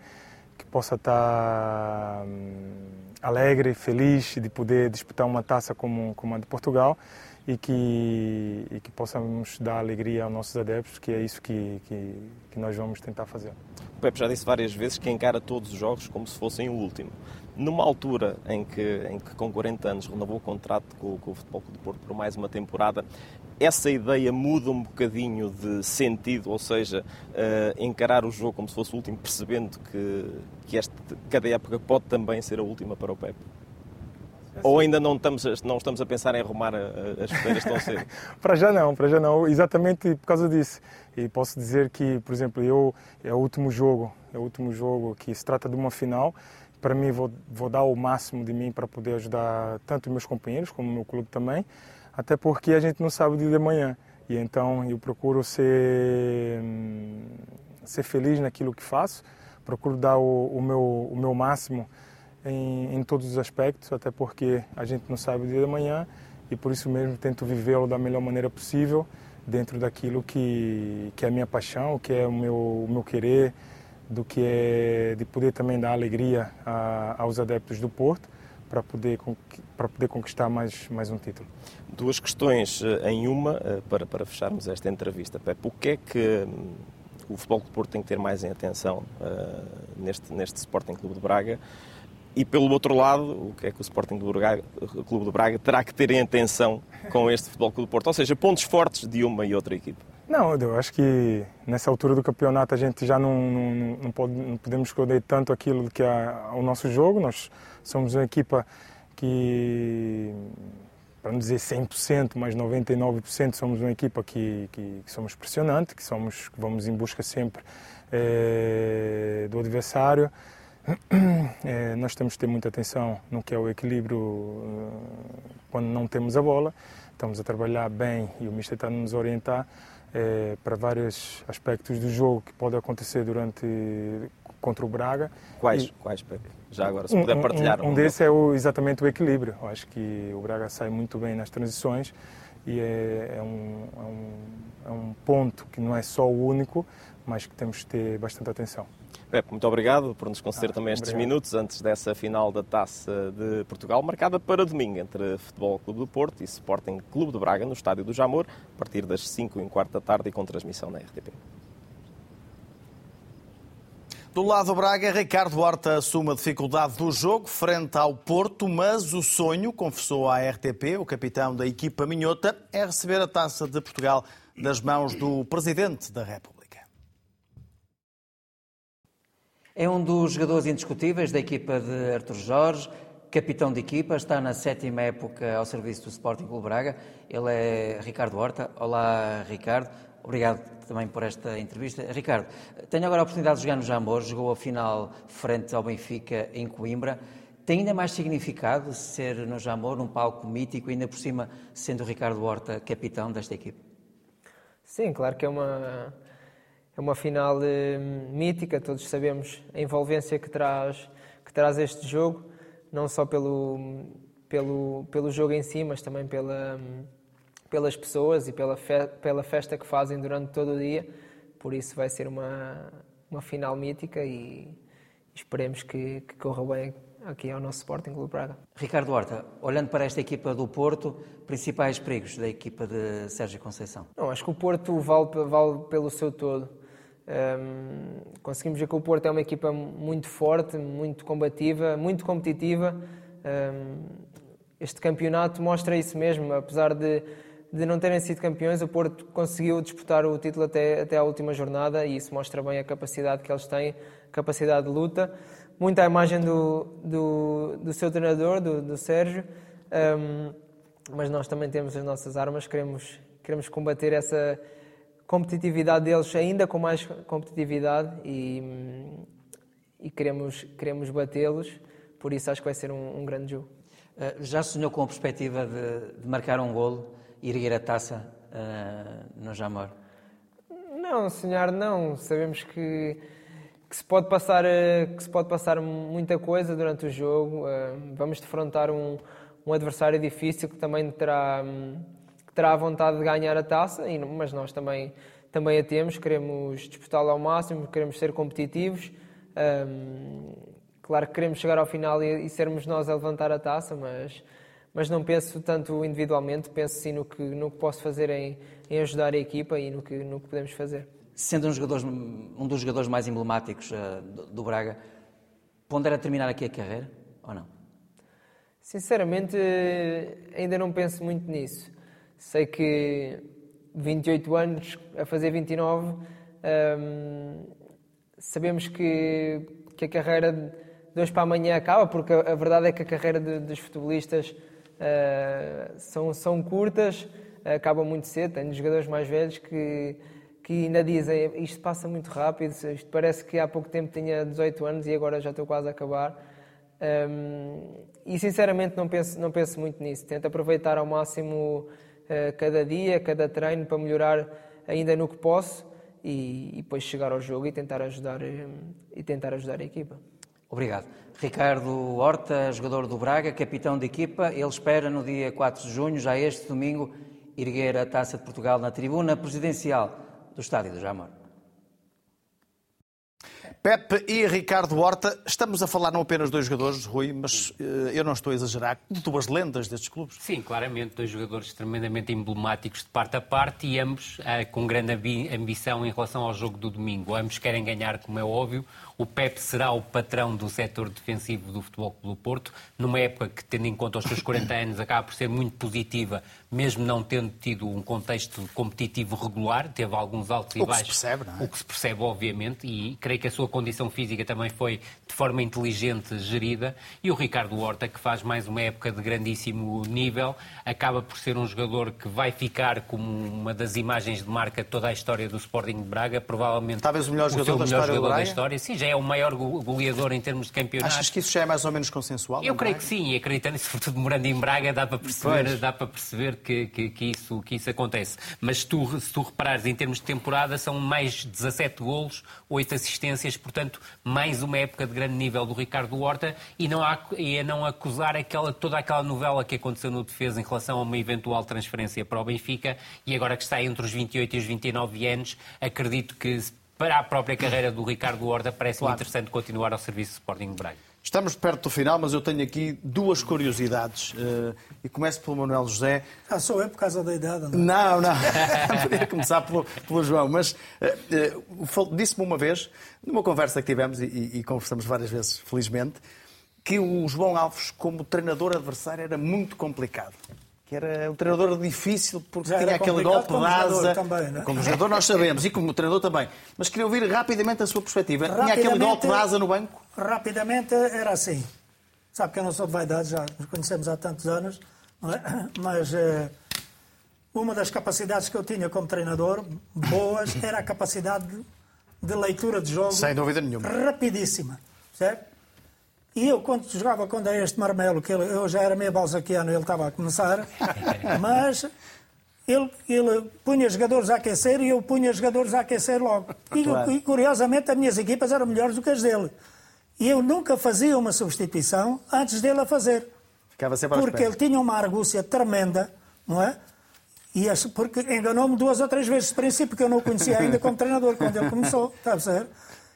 que possa estar hum, alegre, feliz de poder disputar uma taça como, como a de Portugal e que, e que possamos dar alegria aos nossos adeptos, que é isso que, que, que nós vamos tentar fazer. O Pepe já disse várias vezes que encara todos os jogos como se fossem o último. Numa altura em que, em que com 40 anos renovou o contrato com, com o Futebol Clube do Porto por mais uma temporada, essa ideia muda um bocadinho de sentido, ou seja, uh, encarar o jogo como se fosse o último, percebendo que, que este, cada época pode também ser a última para o Pepe? Ou ainda não estamos, a, não estamos a pensar em arrumar as chuteiras tão cedo? [laughs] para já não, para já não, exatamente por causa disso. E posso dizer que, por exemplo, eu é o último jogo, é o último jogo que se trata de uma final. Para mim vou, vou dar o máximo de mim para poder ajudar tanto meus companheiros como o meu clube também até porque a gente não sabe o dia de amanhã. E então eu procuro ser, ser feliz naquilo que faço, procuro dar o, o meu, o meu máximo em, em, todos os aspectos, até porque a gente não sabe o dia de amanhã e por isso mesmo tento vivê-lo da melhor maneira possível, dentro daquilo que, que é a minha paixão, que é o meu, o meu querer, do que é de poder também dar alegria a, aos adeptos do Porto para poder, para poder conquistar mais, mais um título. Duas questões eh, em uma, eh, para, para fecharmos esta entrevista. Pepe, o que é que hum, o Futebol do Porto tem que ter mais em atenção uh, neste, neste Sporting Clube de Braga? E pelo outro lado, o que é que o Sporting do Braga, Clube de Braga terá que ter em atenção com este Futebol Clube do Porto? Ou seja, pontos fortes de uma e outra equipa. Não, eu acho que nessa altura do campeonato a gente já não, não, não, pode, não podemos esconder tanto aquilo que é o nosso jogo. Nós somos uma equipa que, para não dizer 100%, mas 99% somos uma equipa que, que, que, somos pressionante, que, somos, que vamos em busca sempre é, do adversário. [clears throat] É, nós temos que ter muita atenção no que é o equilíbrio eh, quando não temos a bola. Estamos a trabalhar bem e o Mister está a nos orientar é, para vários aspectos do jogo que pode acontecer durante contra o Braga. Quais, e, quais? Já agora, se puder partilhar. Um, um, um desses é o, exatamente o equilíbrio. Eu acho que o Braga sai muito bem nas transições e é, é, um, é, um, é um ponto que não é só o único, mas que temos que ter bastante atenção. Pepe, muito obrigado por nos conceder ah, também estes obrigado. minutos antes dessa final da Taça de Portugal, marcada para domingo entre Futebol Clube do Porto e Sporting Clube de Braga no Estádio do Jamor, a partir das 5 e quarta da tarde e com transmissão na RTP. Do lado do Braga, Ricardo Horta assume a dificuldade do jogo frente ao Porto, mas o sonho, confessou à RTP, o capitão da equipa minhota, é receber a Taça de Portugal das mãos do Presidente da República. É um dos jogadores indiscutíveis da equipa de Artur Jorge, capitão de equipa, está na sétima época ao serviço do Sporting Clube Braga. Ele é Ricardo Horta. Olá, Ricardo. Obrigado também por esta entrevista. Ricardo, tenho agora a oportunidade de jogar no Jamor, jogou a final frente ao Benfica em Coimbra. Tem ainda mais significado ser no Jamor, num palco mítico, ainda por cima sendo o Ricardo Horta capitão desta equipe? Sim, claro que é uma, é uma final eh, mítica, todos sabemos a envolvência que traz, que traz este jogo, não só pelo, pelo, pelo jogo em si, mas também pela, pelas pessoas e pela, fe, pela festa que fazem durante todo o dia. Por isso vai ser uma, uma final mítica e esperemos que, que corra bem aqui ao nosso Sporting Clube Braga. Ricardo Horta, olhando para esta equipa do Porto, principais perigos da equipa de Sérgio Conceição? Não, acho que o Porto vale, vale pelo seu todo. Um, conseguimos ver que o Porto é uma equipa muito forte, muito combativa, muito competitiva. Um, este campeonato mostra isso mesmo, apesar de, de não terem sido campeões, o Porto conseguiu disputar o título até, até à última jornada e isso mostra bem a capacidade que eles têm, capacidade de luta. Muito à imagem do, do, do seu treinador, do, do Sérgio, um, mas nós também temos as nossas armas, queremos, queremos combater essa competitividade deles ainda com mais competitividade e, e queremos, queremos batê-los, por isso acho que vai ser um, um grande jogo. Uh, já sonhou com a perspectiva de, de, marcar um golo e erguer a taça uh, no Jamor? Não, sonhar não. Sabemos que, que, se pode passar, uh, que se pode passar muita coisa durante o jogo. vamos defrontar um, um adversário difícil que também terá. Um, que terá a vontade de ganhar a taça, mas nós também, também a temos, queremos disputá-la ao máximo, queremos ser competitivos. Um, claro que queremos chegar ao final e, e sermos nós a levantar a taça, mas, mas não penso tanto individualmente, penso sim no que, no que posso fazer em, em ajudar a equipa e no que, no que podemos fazer. Sendo um, jogador, um dos jogadores mais emblemáticos uh, do, do Braga, pondera terminar aqui a carreira ou não? Sinceramente, ainda não penso muito nisso. Sei que 28 anos a fazer 29, hum, sabemos que, que a carreira de hoje para amanhã acaba, porque a, a verdade é que a carreira de, dos futebolistas uh, são, são curtas, acabam muito cedo. Tenho jogadores mais velhos que, que ainda dizem isto passa muito rápido, isto parece que há pouco tempo tinha 18 anos e agora já estou quase a acabar. Um, e sinceramente não penso, não penso muito nisso. Tento aproveitar ao máximo cada dia, cada treino para melhorar ainda no que posso e, e depois chegar ao jogo e tentar ajudar um, e tentar ajudar a equipa. Obrigado. Ricardo Horta, jogador do Braga, capitão da equipa, ele espera no dia 4 de junho, já este domingo, erguer a Taça de Portugal na tribuna presidencial do Estádio do Jamor. Pepe e Ricardo Horta, estamos a falar não apenas dois jogadores, Rui, mas uh, eu não estou a exagerar, de duas lendas destes clubes. Sim, claramente, dois jogadores tremendamente emblemáticos de parte a parte e ambos uh, com grande ambição em relação ao jogo do domingo. Ambos querem ganhar, como é óbvio. O Pepe será o patrão do setor defensivo do Futebol Clube do Porto, numa época que, tendo em conta os seus 40 anos, acaba por ser muito positiva, mesmo não tendo tido um contexto competitivo regular, teve alguns altos e baixos. O que se percebe, não é? O que se percebe, obviamente, e creio que a sua condição física também foi de forma inteligente gerida. E o Ricardo Horta, que faz mais uma época de grandíssimo nível, acaba por ser um jogador que vai ficar como uma das imagens de marca de toda a história do Sporting de Braga, provavelmente talvez o melhor o jogador, da, melhor história jogador da história. Sim, já é o maior goleador em termos de campeonato. Achas que isso já é mais ou menos consensual? Eu creio que sim, e acreditando, [laughs] sobretudo morando em Braga, dá para perceber, dá para perceber que, que, que, isso, que isso acontece. Mas se tu, se tu reparares em termos de temporada, são mais 17 golos, 8 assistências, portanto, mais uma época de grande nível do Ricardo Horta e não, há, e a não acusar aquela, toda aquela novela que aconteceu no defesa em relação a uma eventual transferência para o Benfica e agora que está entre os 28 e os 29 anos, acredito que para a própria carreira do Ricardo Horta parece-me claro. interessante continuar ao serviço do Sporting de Braga. Estamos perto do final, mas eu tenho aqui duas curiosidades. Uh, e começo pelo Manuel José. Ah, sou eu por causa da idade, não? Não, não. [laughs] [laughs] Podia começar pelo, pelo João. Mas uh, uh, disse-me uma vez, numa conversa que tivemos, e, e, e, conversamos várias vezes, felizmente, que o João Alves, como treinador adversário, era muito complicado que era um treinador difícil porque tinha aquele golpe de asa. Também, é? Como jogador nós sabemos e como treinador também. Mas queria ouvir rapidamente a sua perspectiva. Tinha aquele golpe de asa no banco? Rapidamente era assim. Sabe que eu não sou de vaidade, já nos conhecemos há tantos anos, é? mas eh, uma das capacidades que eu tinha como treinador, boas, era a capacidade de, de leitura de jogo. Sem dúvida nenhuma. Rapidíssima. Certo? E eu, quando jogava é este marmelo, que ele, eu já era meio balzaquiano, ele estava a começar, [laughs] mas ele, ele punha jogadores a aquecer e eu punha jogadores a aquecer logo. E, claro. e, curiosamente as minhas equipas eram melhores do que as dele. E eu nunca fazia uma substituição antes dele a fazer. Ficava sempre Porque ele tinha uma argúcia tremenda, não é? E porque enganou-me duas ou três vezes de princípio, que eu não o conhecia ainda como treinador quando ele começou, está a ver?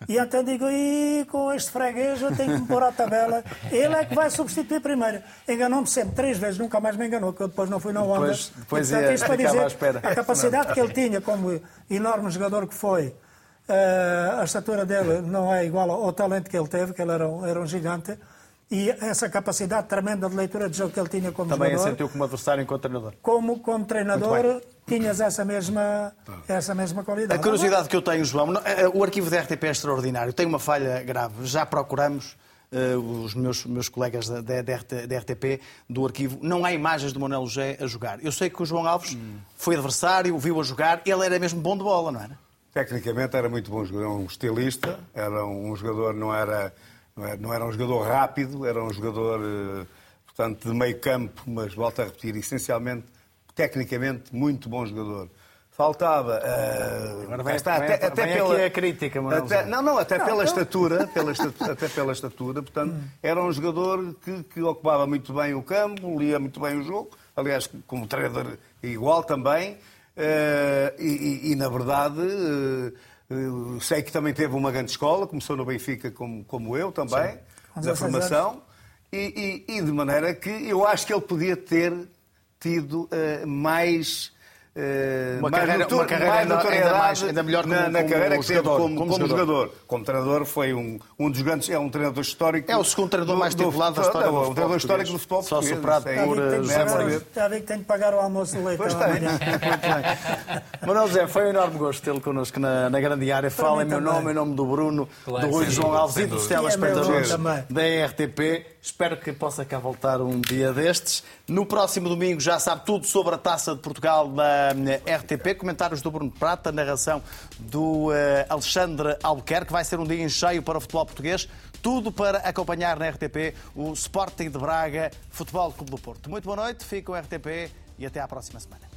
E então digo, e com este freguês eu tenho que me pôr à tabela. Ele é que vai substituir primeiro. Enganou-me sempre três vezes, nunca mais me enganou, que eu depois não fui na onda. Depois, depois portanto, ia, isto para dizer, a capacidade não. que ele tinha como enorme jogador que foi, uh, a estatura dele não é igual ao, ao, talento que ele teve, que ele era um, era um gigante e essa capacidade tremenda de leitura de jogo que ele tinha como Também jogador. Também sentiu como adversário enquanto treinador. Como, como treinador, tinhas essa mesma, essa mesma qualidade. A curiosidade que eu tenho, João, eh, o arquivo da RTP é extraordinário, tem uma falha grave. Já procuramos. Uh, os meus, meus colegas da, da, da, RTP do arquivo, não há imagens do Manuel José a jogar. Eu sei que o João Alves hum. foi adversário, viu a jogar, ele era mesmo bom de bola, não era? Tecnicamente era muito bom jogador, um estilista, era um jogador, não era não era, não era um jogador rápido, era um jogador, eh, portanto, de meio campo, mas volto a repetir, essencialmente, tecnicamente, muito bom jogador. Faltava. Uh, Agora vai, está, até, até pela, a crítica, até, Não, não, até não, pela não. estatura, pela estatura, até pela estatura, portanto, era um jogador que, que ocupava muito bem o campo, lia muito bem o jogo, aliás, como treinador igual também, uh, e, e, e, na verdade. Uh, sei que também teve uma grande escola, começou no Benfica como, como eu também. Sim. da formação e, e, e, de maneira que eu acho que ele podia ter tido uh, mais Uh, uma, carreira, uma carreira mais ainda, mais, ainda melhor como, na, na como carreira que teve como, como, como, jogador. jogador. Como treinador foi um, um dos grandes, é um treinador histórico. É o segundo treinador do, mais titulado da história do, do, do treinador histórico do futebol Só superado por Já vi que tenho que pagar o almoço do leitão amanhã. Manuel José, foi um enorme gosto tê-lo connosco na, na grande área. Fala em meu nome, em nome do Bruno, claro, do Rui João Alves e dos telespectadores da RTP. Espero que possa cá voltar um dia destes. No próximo domingo já sabe tudo sobre a Taça de Portugal da RTP. Comentários do Bruno Prata, narração do uh, Alexandre Albuquerque. Vai ser um dia em cheio para o futebol português. Tudo para acompanhar na RTP o Sporting de Braga, Futebol Clube do Porto. Muito boa noite, fique com a RTP e até à próxima semana.